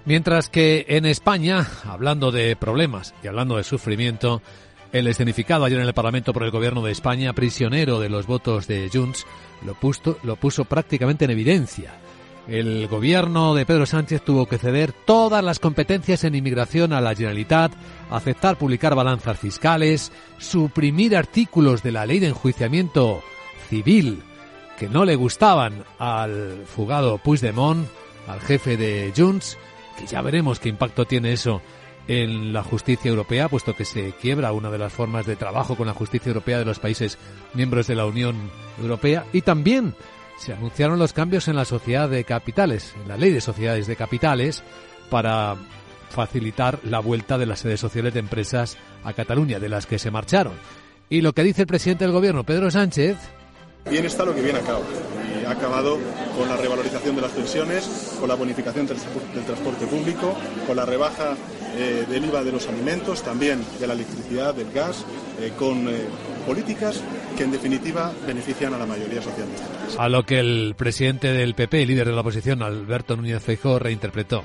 [SPEAKER 1] Mientras que en España, hablando de problemas y hablando de sufrimiento, el escenificado ayer en el Parlamento por el Gobierno de España, prisionero de los votos de Junts, lo, puso, lo puso prácticamente en evidencia. El gobierno de Pedro Sánchez tuvo que ceder todas las competencias en inmigración a la Generalitat, aceptar publicar balanzas fiscales, suprimir artículos de la ley de enjuiciamiento civil que no le gustaban al fugado Puigdemont, al jefe de Junts, ya veremos qué impacto tiene eso en la justicia europea, puesto que se quiebra una de las formas de trabajo con la justicia europea de los países miembros de la Unión Europea y también se anunciaron los cambios en la sociedad de capitales, en la ley de sociedades de capitales, para facilitar la vuelta de las sedes sociales de empresas a Cataluña, de las que se marcharon. Y lo que dice el presidente del gobierno, Pedro Sánchez.
[SPEAKER 4] Bien está lo que viene a cabo. Y ha acabado con la revalorización de las pensiones, con la bonificación del transporte público, con la rebaja eh, del IVA de los alimentos, también de la electricidad, del gas, eh, con eh, políticas que en definitiva benefician a la mayoría social.
[SPEAKER 1] A lo que el presidente del PP, líder de la oposición, Alberto Núñez Feijóo, reinterpretó.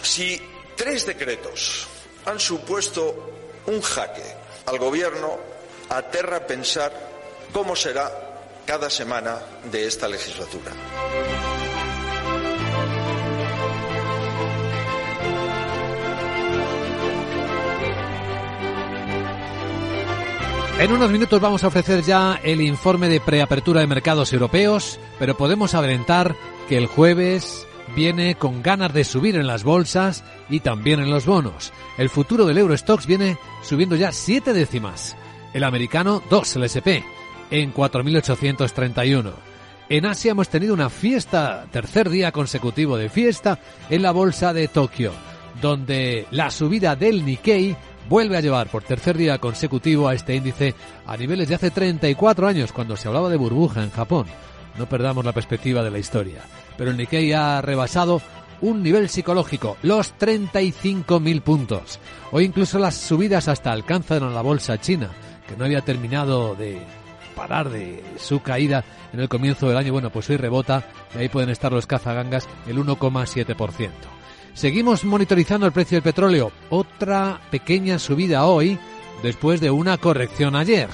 [SPEAKER 5] Si tres decretos han supuesto un jaque al gobierno, aterra pensar cómo será cada semana de esta legislatura.
[SPEAKER 1] En unos minutos vamos a ofrecer ya el informe de preapertura de mercados europeos, pero podemos adelantar que el jueves viene con ganas de subir en las bolsas y también en los bonos. El futuro del Eurostox viene subiendo ya siete décimas. El americano 2, el SP, en 4.831. En Asia hemos tenido una fiesta, tercer día consecutivo de fiesta, en la bolsa de Tokio, donde la subida del Nikkei vuelve a llevar por tercer día consecutivo a este índice a niveles de hace 34 años, cuando se hablaba de burbuja en Japón. No perdamos la perspectiva de la historia. Pero el Nikkei ha rebasado un nivel psicológico, los 35.000 puntos. Hoy incluso las subidas hasta alcanzan a la bolsa china, que no había terminado de parar de su caída en el comienzo del año. Bueno, pues hoy rebota y ahí pueden estar los cazagangas el 1,7%. Seguimos monitorizando el precio del petróleo. Otra pequeña subida hoy después de una corrección ayer.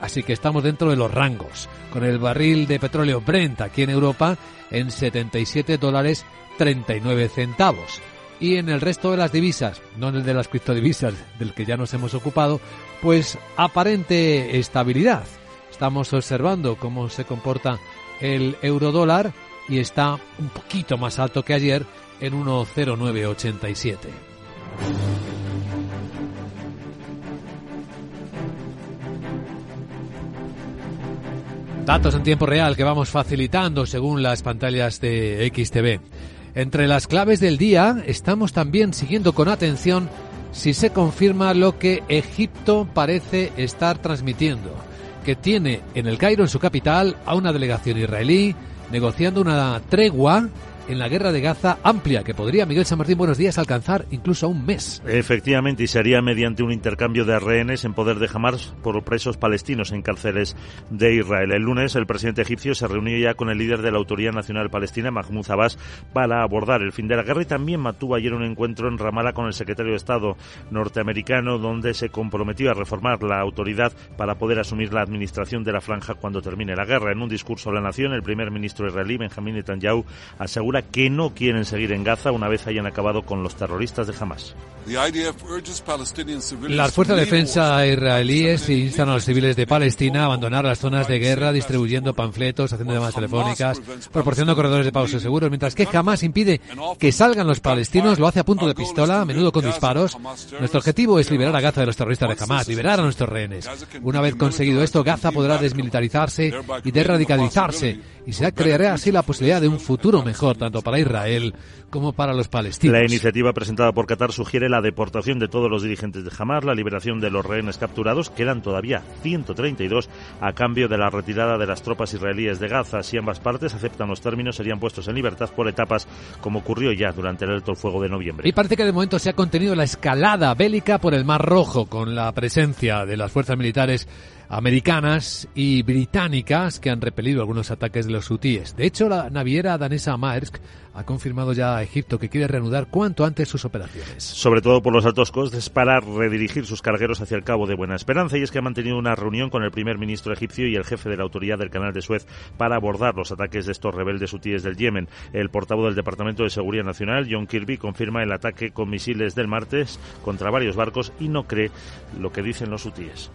[SPEAKER 1] Así que estamos dentro de los rangos. Con el barril de petróleo Brent aquí en Europa en 77 dólares 39 centavos. Y en el resto de las divisas, no en el de las criptodivisas del que ya nos hemos ocupado, pues aparente estabilidad. Estamos observando cómo se comporta el euro dólar y está un poquito más alto que ayer en 10987. Datos en tiempo real que vamos facilitando según las pantallas de XTV. Entre las claves del día estamos también siguiendo con atención si se confirma lo que Egipto parece estar transmitiendo, que tiene en el Cairo, en su capital, a una delegación israelí negociando una tregua en la guerra de Gaza amplia que podría, Miguel San Martín, buenos días, alcanzar incluso a un mes.
[SPEAKER 7] Efectivamente, y sería mediante un intercambio de rehenes en poder de Hamas por presos palestinos en cárceles de Israel. El lunes, el presidente egipcio se reunió ya con el líder de la Autoridad Nacional Palestina, Mahmoud Abbas, para abordar el fin de la guerra y también mantuvo ayer un encuentro en Ramallah con el secretario de Estado norteamericano, donde se comprometió a reformar la autoridad para poder asumir la administración de la franja cuando termine la guerra. En un discurso a la nación, el primer ministro israelí, Benjamin Netanyahu, asegura que no quieren seguir en Gaza una vez hayan acabado con los terroristas de Hamas.
[SPEAKER 1] Las fuerzas de defensa israelíes instan a los civiles de Palestina a abandonar las zonas de guerra distribuyendo panfletos, haciendo llamadas telefónicas, proporcionando corredores de pausa seguros, mientras que Hamas impide que salgan los palestinos, lo hace a punto de pistola, a menudo con disparos. Nuestro objetivo es liberar a Gaza de los terroristas de Hamas, liberar a nuestros rehenes. Una vez conseguido esto, Gaza podrá desmilitarizarse y desradicalizarse y se creará así la posibilidad de un futuro mejor tanto para Israel como para los palestinos.
[SPEAKER 7] La iniciativa presentada por Qatar sugiere la deportación de todos los dirigentes de Hamas, la liberación de los rehenes capturados, quedan todavía 132 a cambio de la retirada de las tropas israelíes de Gaza. Si ambas partes aceptan los términos, serían puestos en libertad por etapas, como ocurrió ya durante el alto fuego de noviembre.
[SPEAKER 1] Y parece que de momento se ha contenido la escalada bélica por el Mar Rojo, con la presencia de las fuerzas militares americanas y británicas que han repelido algunos ataques de los hutíes. De hecho, la naviera danesa Maersk ha confirmado ya a Egipto que quiere reanudar cuanto antes sus operaciones.
[SPEAKER 7] Sobre todo por los altos costes para redirigir sus cargueros hacia el Cabo de Buena Esperanza y es que ha mantenido una reunión con el primer ministro egipcio y el jefe de la autoridad del Canal de Suez para abordar los ataques de estos rebeldes hutíes del Yemen. El portavoz del Departamento de Seguridad Nacional, John Kirby, confirma el ataque con misiles del martes contra varios barcos y no cree lo que dicen los hutíes.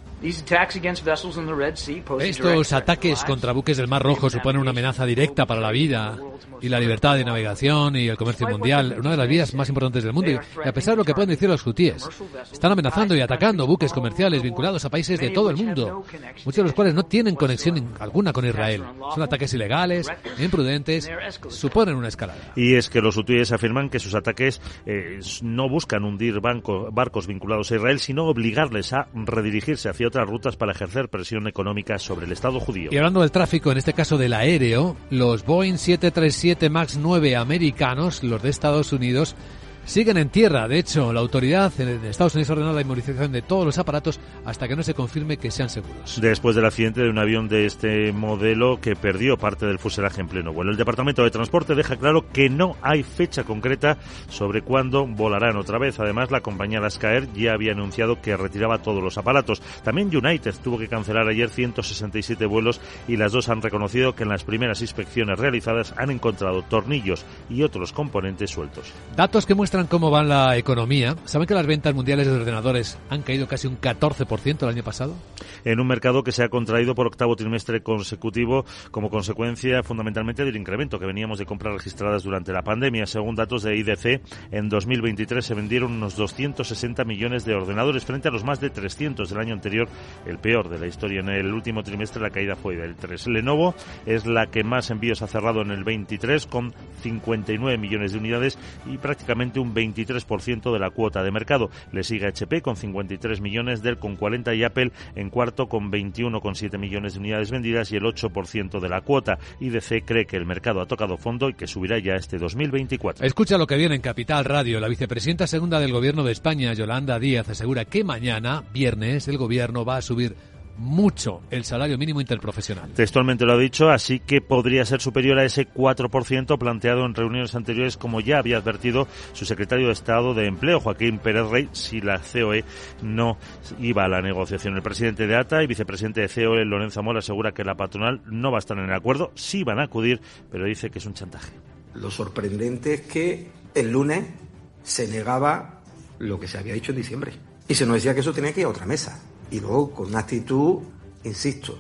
[SPEAKER 1] Estos ataques contra buques del Mar Rojo suponen una amenaza directa para la vida y la libertad de navegación y el comercio mundial, una de las vías más importantes del mundo. Y a pesar de lo que pueden decir los hutíes, están amenazando y atacando buques comerciales vinculados a países de todo el mundo, muchos de los cuales no tienen conexión alguna con Israel. Son ataques ilegales, imprudentes, suponen una escalada.
[SPEAKER 7] Y es que los hutíes afirman que sus ataques eh, no buscan hundir barcos vinculados a Israel, sino obligarles a redirigirse hacia otras rutas para ejercer presión económica sobre el Estado judío.
[SPEAKER 1] Y hablando del tráfico, en este caso del aéreo, los Boeing 737 MAX 9 americanos, los de Estados Unidos, siguen en tierra. De hecho, la autoridad en Estados Unidos ha ordenado la inmovilización de todos los aparatos hasta que no se confirme que sean seguros.
[SPEAKER 7] Después del accidente de un avión de este modelo que perdió parte del fuselaje en pleno vuelo, el Departamento de Transporte deja claro que no hay fecha concreta sobre cuándo volarán otra vez. Además, la compañía Lascaer ya había anunciado que retiraba todos los aparatos. También United tuvo que cancelar ayer 167 vuelos y las dos han reconocido que en las primeras inspecciones realizadas han encontrado tornillos y otros componentes sueltos.
[SPEAKER 1] Datos que muestran cómo va la economía. ¿Saben que las ventas mundiales de ordenadores han caído casi un 14% el año pasado?
[SPEAKER 7] En un mercado que se ha contraído por octavo trimestre consecutivo como consecuencia fundamentalmente del incremento que veníamos de compras registradas durante la pandemia. Según datos de IDC, en 2023 se vendieron unos 260 millones de ordenadores frente a los más de 300 del año anterior, el peor de la historia. En el último trimestre la caída fue del 3. Lenovo es la que más envíos ha cerrado en el 23 con 59 millones de unidades y prácticamente un 23% de la cuota de mercado. Le sigue HP con 53 millones, Dell con 40 y Apple en cuarto con 21,7 millones de unidades vendidas y el 8% de la cuota. IDC cree que el mercado ha tocado fondo y que subirá ya este 2024.
[SPEAKER 1] Escucha lo que viene en Capital Radio. La vicepresidenta segunda del Gobierno de España, Yolanda Díaz, asegura que mañana, viernes, el Gobierno va a subir mucho el salario mínimo interprofesional.
[SPEAKER 7] Textualmente lo ha dicho, así que podría ser superior a ese 4% planteado en reuniones anteriores, como ya había advertido su secretario de Estado de Empleo, Joaquín Pérez Rey, si la COE no iba a la negociación. El presidente de ATA y vicepresidente de COE, Lorenzo Amor, asegura que la patronal no va a estar en el acuerdo, sí van a acudir, pero dice que es un chantaje.
[SPEAKER 8] Lo sorprendente es que el lunes se negaba lo que se había dicho en diciembre. Y se nos decía que eso tenía que ir a otra mesa y luego con una actitud, insisto,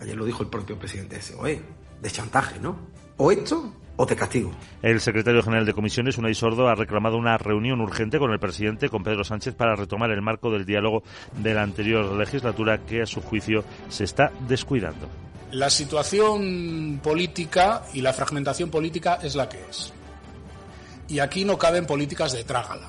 [SPEAKER 8] ayer lo dijo el propio presidente de SOE, de chantaje, ¿no? O esto o te castigo.
[SPEAKER 7] El secretario general de comisiones, Unai Sordo, ha reclamado una reunión urgente con el presidente, con Pedro Sánchez, para retomar el marco del diálogo de la anterior legislatura que, a su juicio, se está descuidando.
[SPEAKER 9] La situación política y la fragmentación política es la que es. Y aquí no caben políticas de trágala.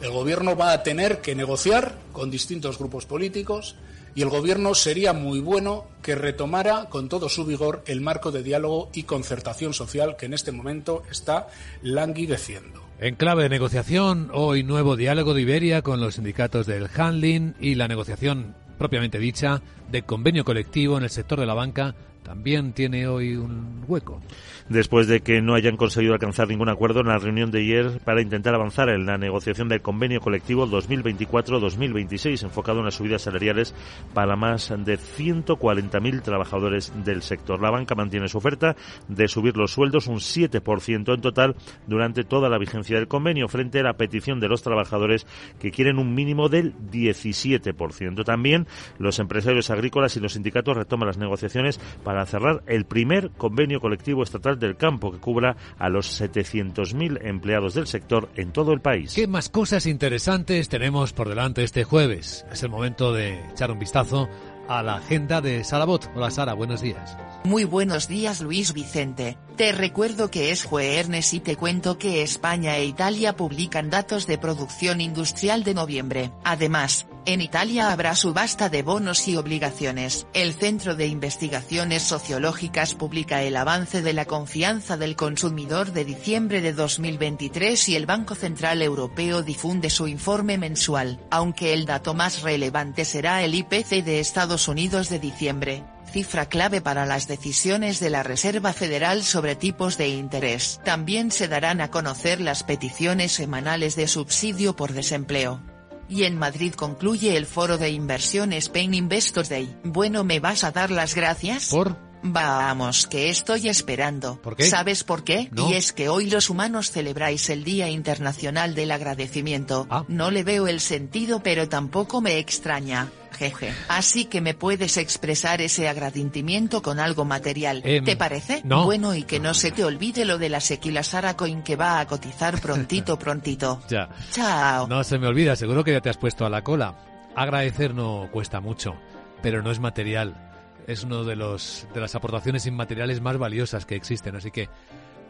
[SPEAKER 9] El gobierno va a tener que negociar con distintos grupos políticos y el gobierno sería muy bueno que retomara con todo su vigor el marco de diálogo y concertación social que en este momento está languideciendo.
[SPEAKER 1] En clave de negociación, hoy nuevo diálogo de Iberia con los sindicatos del handling y la negociación propiamente dicha de convenio colectivo en el sector de la banca también tiene hoy un hueco.
[SPEAKER 7] Después de que no hayan conseguido alcanzar ningún acuerdo en la reunión de ayer para intentar avanzar en la negociación del convenio colectivo 2024-2026, enfocado en las subidas salariales para más de 140.000 trabajadores del sector. La banca mantiene su oferta de subir los sueldos un 7% en total durante toda la vigencia del convenio, frente a la petición de los trabajadores que quieren un mínimo del 17%. También los empresarios agrícolas y los sindicatos retoman las negociaciones para cerrar el primer convenio colectivo estatal del campo que cubra a los 700.000 empleados del sector en todo el país.
[SPEAKER 1] ¿Qué más cosas interesantes tenemos por delante este jueves? Es el momento de echar un vistazo a la agenda de Sara Bot. Hola Sara, buenos días.
[SPEAKER 11] Muy buenos días Luis Vicente. Te recuerdo que es jueves y te cuento que España e Italia publican datos de producción industrial de noviembre. Además, en Italia habrá subasta de bonos y obligaciones. El Centro de Investigaciones Sociológicas publica el avance de la confianza del consumidor de diciembre de 2023 y el Banco Central Europeo difunde su informe mensual, aunque el dato más relevante será el IPC de Estados Unidos de diciembre cifra clave para las decisiones de la Reserva Federal sobre tipos de interés. También se darán a conocer las peticiones semanales de subsidio por desempleo. Y en Madrid concluye el foro de inversión Spain Investors Day. Bueno, ¿me vas a dar las gracias?
[SPEAKER 1] ¿Por?
[SPEAKER 11] Vamos, que estoy esperando.
[SPEAKER 1] ¿Por qué?
[SPEAKER 11] ¿Sabes por qué?
[SPEAKER 1] No.
[SPEAKER 11] Y es que hoy los humanos celebráis el Día Internacional del Agradecimiento.
[SPEAKER 1] Ah.
[SPEAKER 11] No le veo el sentido, pero tampoco me extraña. Jeje. Así que me puedes expresar ese agradecimiento con algo material.
[SPEAKER 1] Em,
[SPEAKER 11] ¿Te parece?
[SPEAKER 1] no.
[SPEAKER 11] Bueno, y que no se te olvide lo de la Sequila Sara Coin que va a cotizar prontito, <laughs> prontito.
[SPEAKER 1] Ya.
[SPEAKER 11] Chao.
[SPEAKER 1] No se me olvida, seguro que ya te has puesto a la cola. Agradecer no cuesta mucho, pero no es material. Es uno de los de las aportaciones inmateriales más valiosas que existen, así que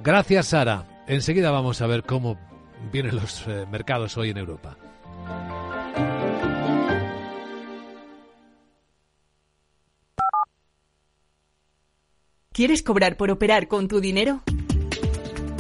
[SPEAKER 1] gracias Sara. Enseguida vamos a ver cómo vienen los eh, mercados hoy en Europa.
[SPEAKER 14] ¿Quieres cobrar por operar con tu dinero?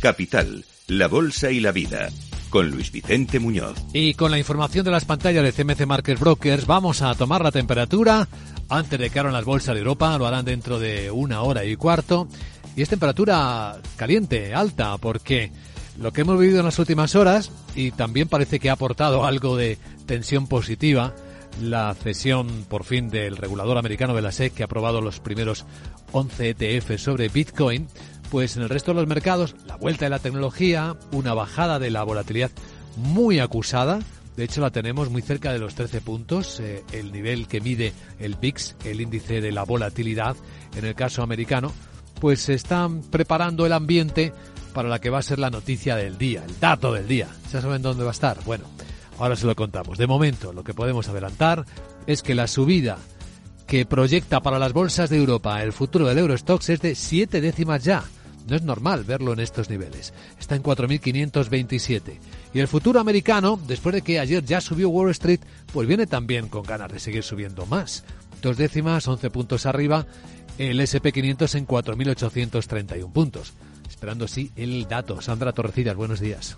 [SPEAKER 2] Capital, la Bolsa y la Vida, con Luis Vicente Muñoz.
[SPEAKER 1] Y con la información de las pantallas de CMC Market Brokers vamos a tomar la temperatura antes de que las bolsas de Europa. Lo harán dentro de una hora y cuarto. Y es temperatura caliente, alta, porque lo que hemos vivido en las últimas horas, y también parece que ha aportado algo de tensión positiva, la cesión por fin del regulador americano de la SEC que ha aprobado los primeros 11 ETF sobre Bitcoin, pues en el resto de los mercados la vuelta de la tecnología, una bajada de la volatilidad muy acusada, de hecho la tenemos muy cerca de los 13 puntos, eh, el nivel que mide el VIX, el índice de la volatilidad en el caso americano, pues se están preparando el ambiente para la que va a ser la noticia del día, el dato del día. ¿Ya saben dónde va a estar? Bueno, ahora se lo contamos. De momento, lo que podemos adelantar es que la subida que proyecta para las bolsas de Europa el futuro del Eurostox es de siete décimas ya. No es normal verlo en estos niveles. Está en 4.527. Y el futuro americano, después de que ayer ya subió Wall Street, pues viene también con ganas de seguir subiendo más. Dos décimas, 11 puntos arriba, el SP500 en 4.831 puntos. Esperando sí el dato. Sandra Torrecillas, buenos días.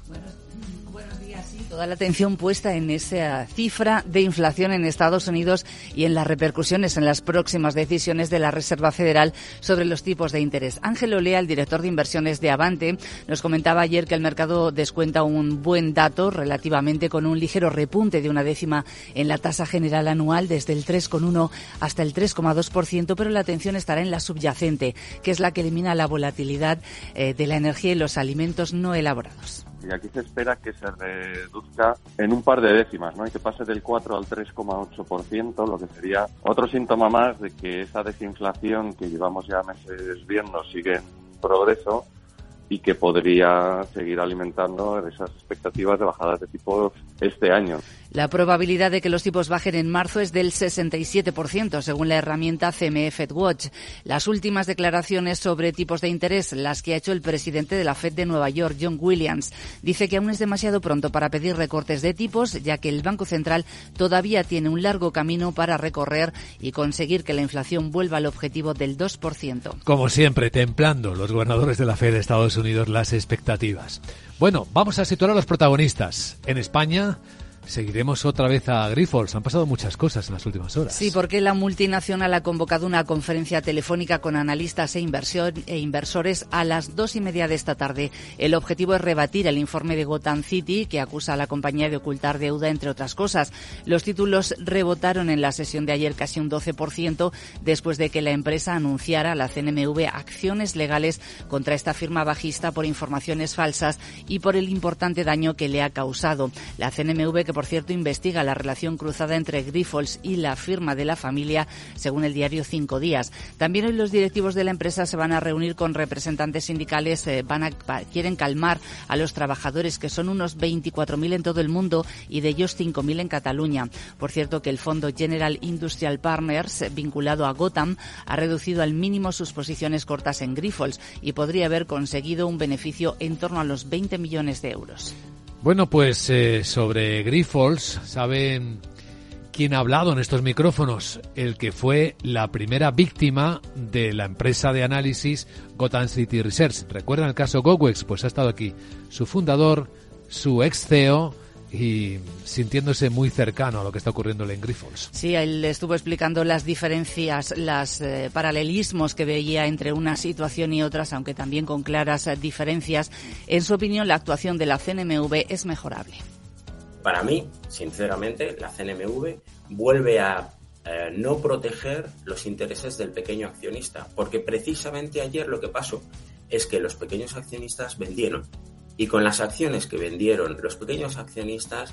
[SPEAKER 12] Toda la atención puesta en esa cifra de inflación en Estados Unidos y en las repercusiones en las próximas decisiones de la Reserva Federal sobre los tipos de interés. Ángel Olea, el director de inversiones de Avante, nos comentaba ayer que el mercado descuenta un buen dato relativamente con un ligero repunte de una décima en la tasa general anual desde el 3,1 hasta el 3,2%, pero la atención estará en la subyacente, que es la que elimina la volatilidad eh, de la energía y los alimentos no elaborados
[SPEAKER 15] y aquí se espera que se reduzca en un par de décimas, ¿no? Y que pase del 4 al 3,8%, lo que sería otro síntoma más de que esa desinflación que llevamos ya meses viendo sigue en progreso y que podría seguir alimentando esas expectativas de bajadas de tipos este año.
[SPEAKER 12] La probabilidad de que los tipos bajen en marzo es del 67%, según la herramienta CME FedWatch. Las últimas declaraciones sobre tipos de interés, las que ha hecho el presidente de la Fed de Nueva York, John Williams, dice que aún es demasiado pronto para pedir recortes de tipos, ya que el Banco Central todavía tiene un largo camino para recorrer y conseguir que la inflación vuelva al objetivo del 2%.
[SPEAKER 1] Como siempre, templando los gobernadores de la Fed de Estados Unidos las expectativas. Bueno, vamos a situar a los protagonistas. En España, Seguiremos otra vez a Grifols. Han pasado muchas cosas en las últimas horas.
[SPEAKER 12] Sí, porque la multinacional ha convocado una conferencia telefónica con analistas e, e, inversores a las dos y media de esta tarde. El objetivo es rebatir el informe de Gotham City que acusa a la compañía de ocultar deuda, entre otras cosas. Los títulos rebotaron en la sesión de ayer casi un 12% después de que la empresa anunciara a la CNMV acciones legales contra esta firma bajista por informaciones falsas y por el importante daño que le ha causado. La CNMV por cierto investiga la relación cruzada entre Grifols y la firma de la familia, según el diario Cinco Días. También hoy los directivos de la empresa se van a reunir con representantes sindicales, eh, quieren calmar a los trabajadores, que son unos 24.000 en todo el mundo y de ellos 5.000 en Cataluña. Por cierto, que el fondo General Industrial Partners, vinculado a Gotham, ha reducido al mínimo sus posiciones cortas en Grifols y podría haber conseguido un beneficio en torno a los 20 millones de euros.
[SPEAKER 1] Bueno, pues eh, sobre Grifols, ¿saben quién ha hablado en estos micrófonos? El que fue la primera víctima de la empresa de análisis Gotham City Research. ¿Recuerdan el caso GoWex? Pues ha estado aquí su fundador, su ex CEO, y sintiéndose muy cercano a lo que está ocurriendo en Grifols.
[SPEAKER 12] Sí, él estuvo explicando las diferencias, los eh, paralelismos que veía entre una situación y otras, aunque también con claras eh, diferencias. En su opinión, la actuación de la CNMV es mejorable.
[SPEAKER 16] Para mí, sinceramente, la CNMV vuelve a eh, no proteger los intereses del pequeño accionista, porque precisamente ayer lo que pasó es que los pequeños accionistas vendieron y con las acciones que vendieron los pequeños accionistas,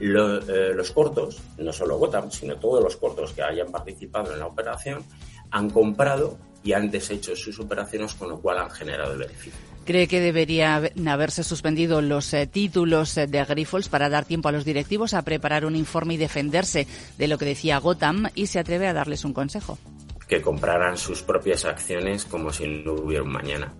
[SPEAKER 16] eh, los cortos, no solo Gotham, sino todos los cortos que hayan participado en la operación, han comprado y han deshecho sus operaciones, con lo cual han generado el beneficio.
[SPEAKER 12] ¿Cree que debería haberse suspendido los eh, títulos eh, de Grifols para dar tiempo a los directivos a preparar un informe y defenderse de lo que decía Gotham y se atreve a darles un consejo?
[SPEAKER 16] Que compraran sus propias acciones como si no hubiera un mañana.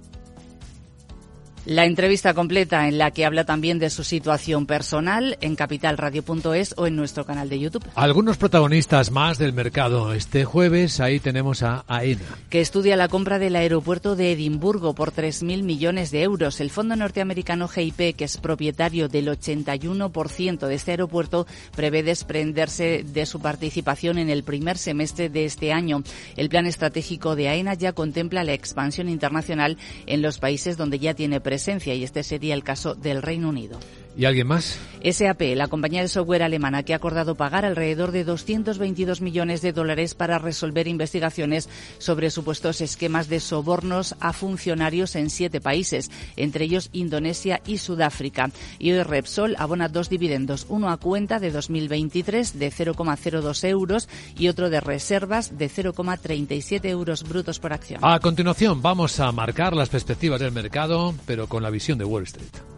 [SPEAKER 12] La entrevista completa en la que habla también de su situación personal en capitalradio.es o en nuestro canal de YouTube.
[SPEAKER 1] Algunos protagonistas más del mercado. Este jueves ahí tenemos a AENA.
[SPEAKER 12] Que estudia la compra del aeropuerto de Edimburgo por 3.000 millones de euros. El fondo norteamericano GIP, que es propietario del 81% de este aeropuerto, prevé desprenderse de su participación en el primer semestre de este año. El plan estratégico de AENA ya contempla la expansión internacional en los países donde ya tiene presencia y este sería el caso del Reino Unido.
[SPEAKER 1] ¿Y alguien más?
[SPEAKER 12] SAP, la compañía de software alemana que ha acordado pagar alrededor de 222 millones de dólares para resolver investigaciones sobre supuestos esquemas de sobornos a funcionarios en siete países, entre ellos Indonesia y Sudáfrica. Y hoy Repsol abona dos dividendos, uno a cuenta de 2023 de 0,02 euros y otro de reservas de 0,37 euros brutos por acción.
[SPEAKER 1] A continuación vamos a marcar las perspectivas del mercado, pero con la visión de Wall Street.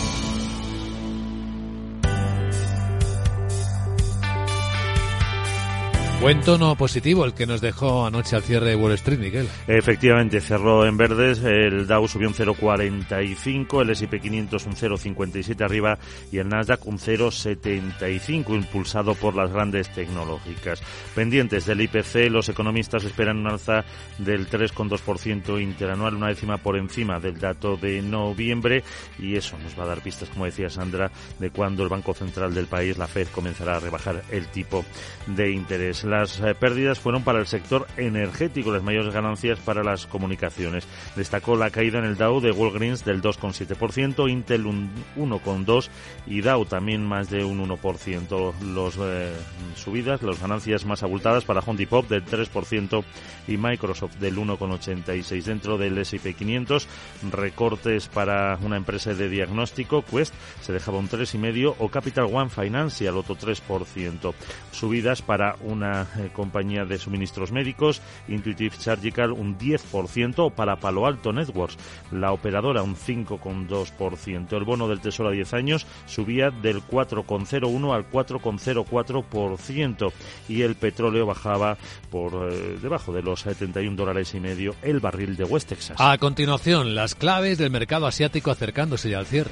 [SPEAKER 1] Buen tono positivo el que nos dejó anoche al cierre de Wall Street, Miguel.
[SPEAKER 7] Efectivamente, cerró en verdes, el Dow subió un 0,45, el S&P 500 un 0,57 arriba y el Nasdaq un 0,75 impulsado por las grandes tecnológicas. Pendientes del IPC, los economistas esperan un alza del 3,2% interanual, una décima por encima del dato de noviembre y eso nos va a dar pistas, como decía Sandra, de cuándo el Banco Central del país, la Fed, comenzará a rebajar el tipo de interés. Las eh, pérdidas fueron para el sector energético, las mayores ganancias para las comunicaciones. Destacó la caída en el Dow de Walgreens del 2,7%, Intel un 1,2% y Dow también más de un 1%. Los eh, subidas, las ganancias más abultadas para Home Depot del 3% y Microsoft del 1,86%. Dentro del S&P 500, recortes para una empresa de diagnóstico, Quest, se dejaba un 3,5% o Capital One Financial, otro 3%. Subidas para una eh, compañía de suministros médicos, Intuitive Surgical, un 10%, o para Palo Alto Networks, la operadora, un 5,2%. El bono del Tesoro a 10 años subía del 4,01 al 4,04% y el petróleo bajaba por eh, debajo de los 71 dólares y medio el barril de West Texas.
[SPEAKER 1] A continuación, las claves del mercado asiático acercándose ya al cierre.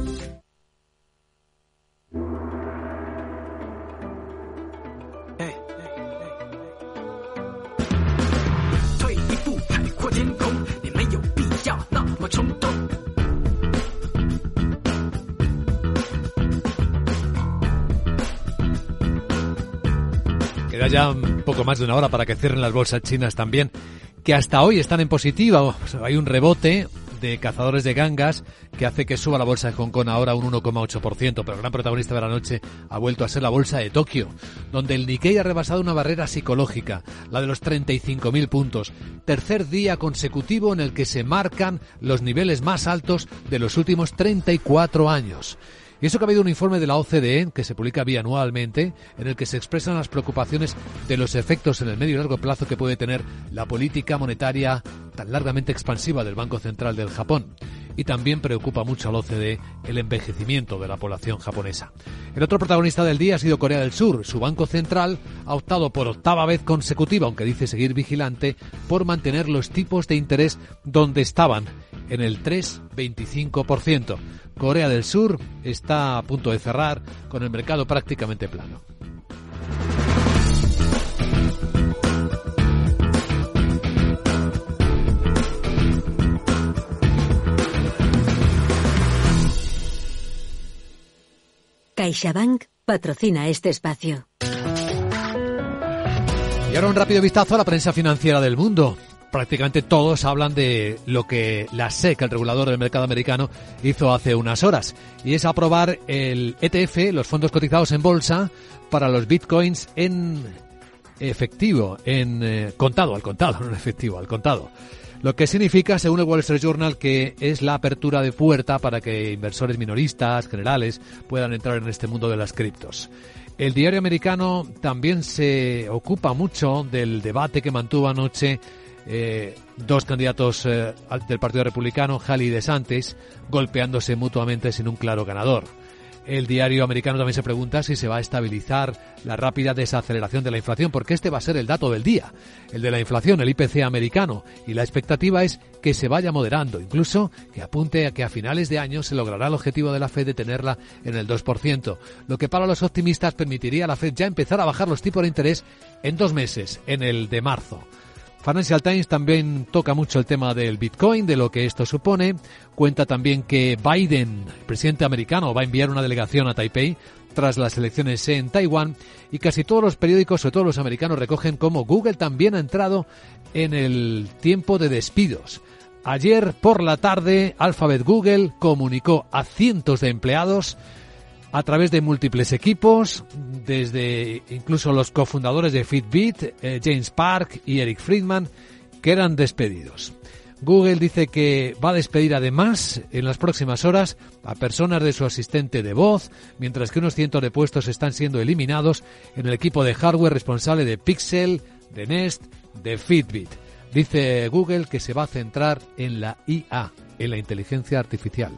[SPEAKER 1] Queda ya un poco más de una hora para que cierren las bolsas chinas también, que hasta hoy están en positiva. Hay un rebote de cazadores de gangas que hace que suba la bolsa de Hong Kong ahora un 1,8%, pero el gran protagonista de la noche ha vuelto a ser la bolsa de Tokio, donde el Nikkei ha rebasado una barrera psicológica, la de los 35.000 puntos. Tercer día consecutivo en el que se marcan los niveles más altos de los últimos 34 años. Y eso que ha habido un informe de la OCDE que se publica bianualmente en el que se expresan las preocupaciones de los efectos en el medio y largo plazo que puede tener la política monetaria tan largamente expansiva del Banco Central del Japón. Y también preocupa mucho a la OCDE el envejecimiento de la población japonesa. El otro protagonista del día ha sido Corea del Sur. Su Banco Central ha optado por octava vez consecutiva, aunque dice seguir vigilante, por mantener los tipos de interés donde estaban, en el 3,25%. Corea del Sur está a punto de cerrar con el mercado prácticamente plano.
[SPEAKER 17] CaixaBank patrocina este espacio.
[SPEAKER 1] Y ahora un rápido vistazo a la prensa financiera del mundo. Prácticamente todos hablan de lo que la SEC, el regulador del mercado americano, hizo hace unas horas. Y es aprobar el ETF, los fondos cotizados en bolsa, para los bitcoins en efectivo, en eh, contado, al contado, <laughs> no en efectivo, al contado. Lo que significa, según el Wall Street Journal, que es la apertura de puerta para que inversores minoristas, generales, puedan entrar en este mundo de las criptos. El diario americano también se ocupa mucho del debate que mantuvo anoche eh, dos candidatos eh, del Partido Republicano, Halley y DeSantis, golpeándose mutuamente sin un claro ganador. El diario americano también se pregunta si se va a estabilizar la rápida desaceleración de la inflación, porque este va a ser el dato del día, el de la inflación, el IPC americano, y la expectativa es que se vaya moderando, incluso que apunte a que a finales de año se logrará el objetivo de la Fed de tenerla en el 2%, lo que para los optimistas permitiría a la Fed ya empezar a bajar los tipos de interés en dos meses, en el de marzo. Financial Times también toca mucho el tema del Bitcoin, de lo que esto supone. Cuenta también que Biden, el presidente americano, va a enviar una delegación a Taipei tras las elecciones en Taiwán y casi todos los periódicos, sobre todo los americanos, recogen cómo Google también ha entrado en el tiempo de despidos. Ayer por la tarde, Alphabet Google comunicó a cientos de empleados a través de múltiples equipos, desde incluso los cofundadores de Fitbit, eh, James Park y Eric Friedman, que eran despedidos. Google dice que va a despedir además en las próximas horas a personas de su asistente de voz, mientras que unos cientos de puestos están siendo eliminados en el equipo de hardware responsable de Pixel, de Nest, de Fitbit. Dice Google que se va a centrar en la IA, en la inteligencia artificial.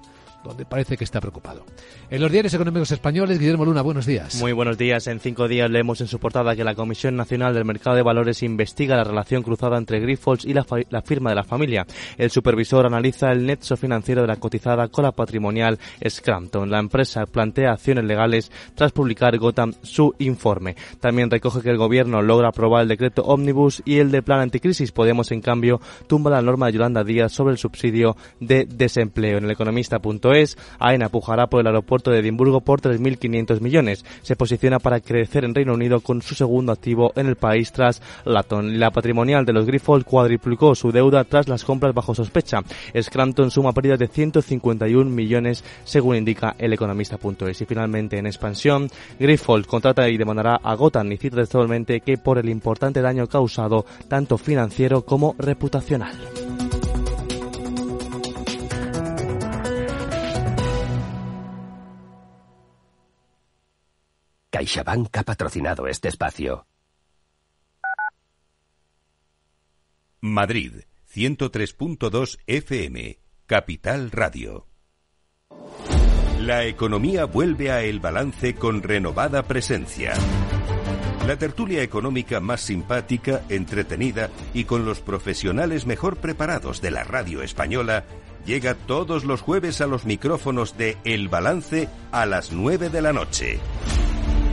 [SPEAKER 1] Donde parece que está preocupado. En los diarios económicos españoles, Guillermo Luna, buenos días.
[SPEAKER 18] Muy buenos días. En cinco días leemos en su portada que la Comisión Nacional del Mercado de Valores investiga la relación cruzada entre Grifols y la, firma de la familia. El supervisor analiza el nexo financiero de la cotizada con la patrimonial Scranton. La empresa plantea acciones legales tras publicar Gotham su informe. También recoge que el gobierno logra aprobar el decreto Omnibus y el de plan anticrisis. Podemos, en cambio, tumba la norma de Yolanda Díaz sobre el subsidio de desempleo. En el economista.es, AENA pujará por el aeropuerto de Edimburgo por 3.500 millones. Se posiciona para crecer en Reino Unido con su segundo activo en el país tras Laton. La patrimonial de los Grifols cuadriplicó su deuda tras las compras bajo sospecha. Scranton suma pérdidas de 151 millones, según indica el economista.es. Y finalmente, en expansión, Grifols contrata y demandará a Gotham y cita textualmente que por el importante daño causado, tanto financiero como reputacional.
[SPEAKER 19] CaixaBank ha patrocinado este espacio.
[SPEAKER 2] Madrid, 103.2 FM, Capital Radio. La economía vuelve a El Balance con renovada presencia. La tertulia económica más simpática, entretenida y con los profesionales mejor preparados de la radio española llega todos los jueves a los micrófonos de El Balance a las 9 de la noche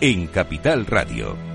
[SPEAKER 2] en Capital Radio.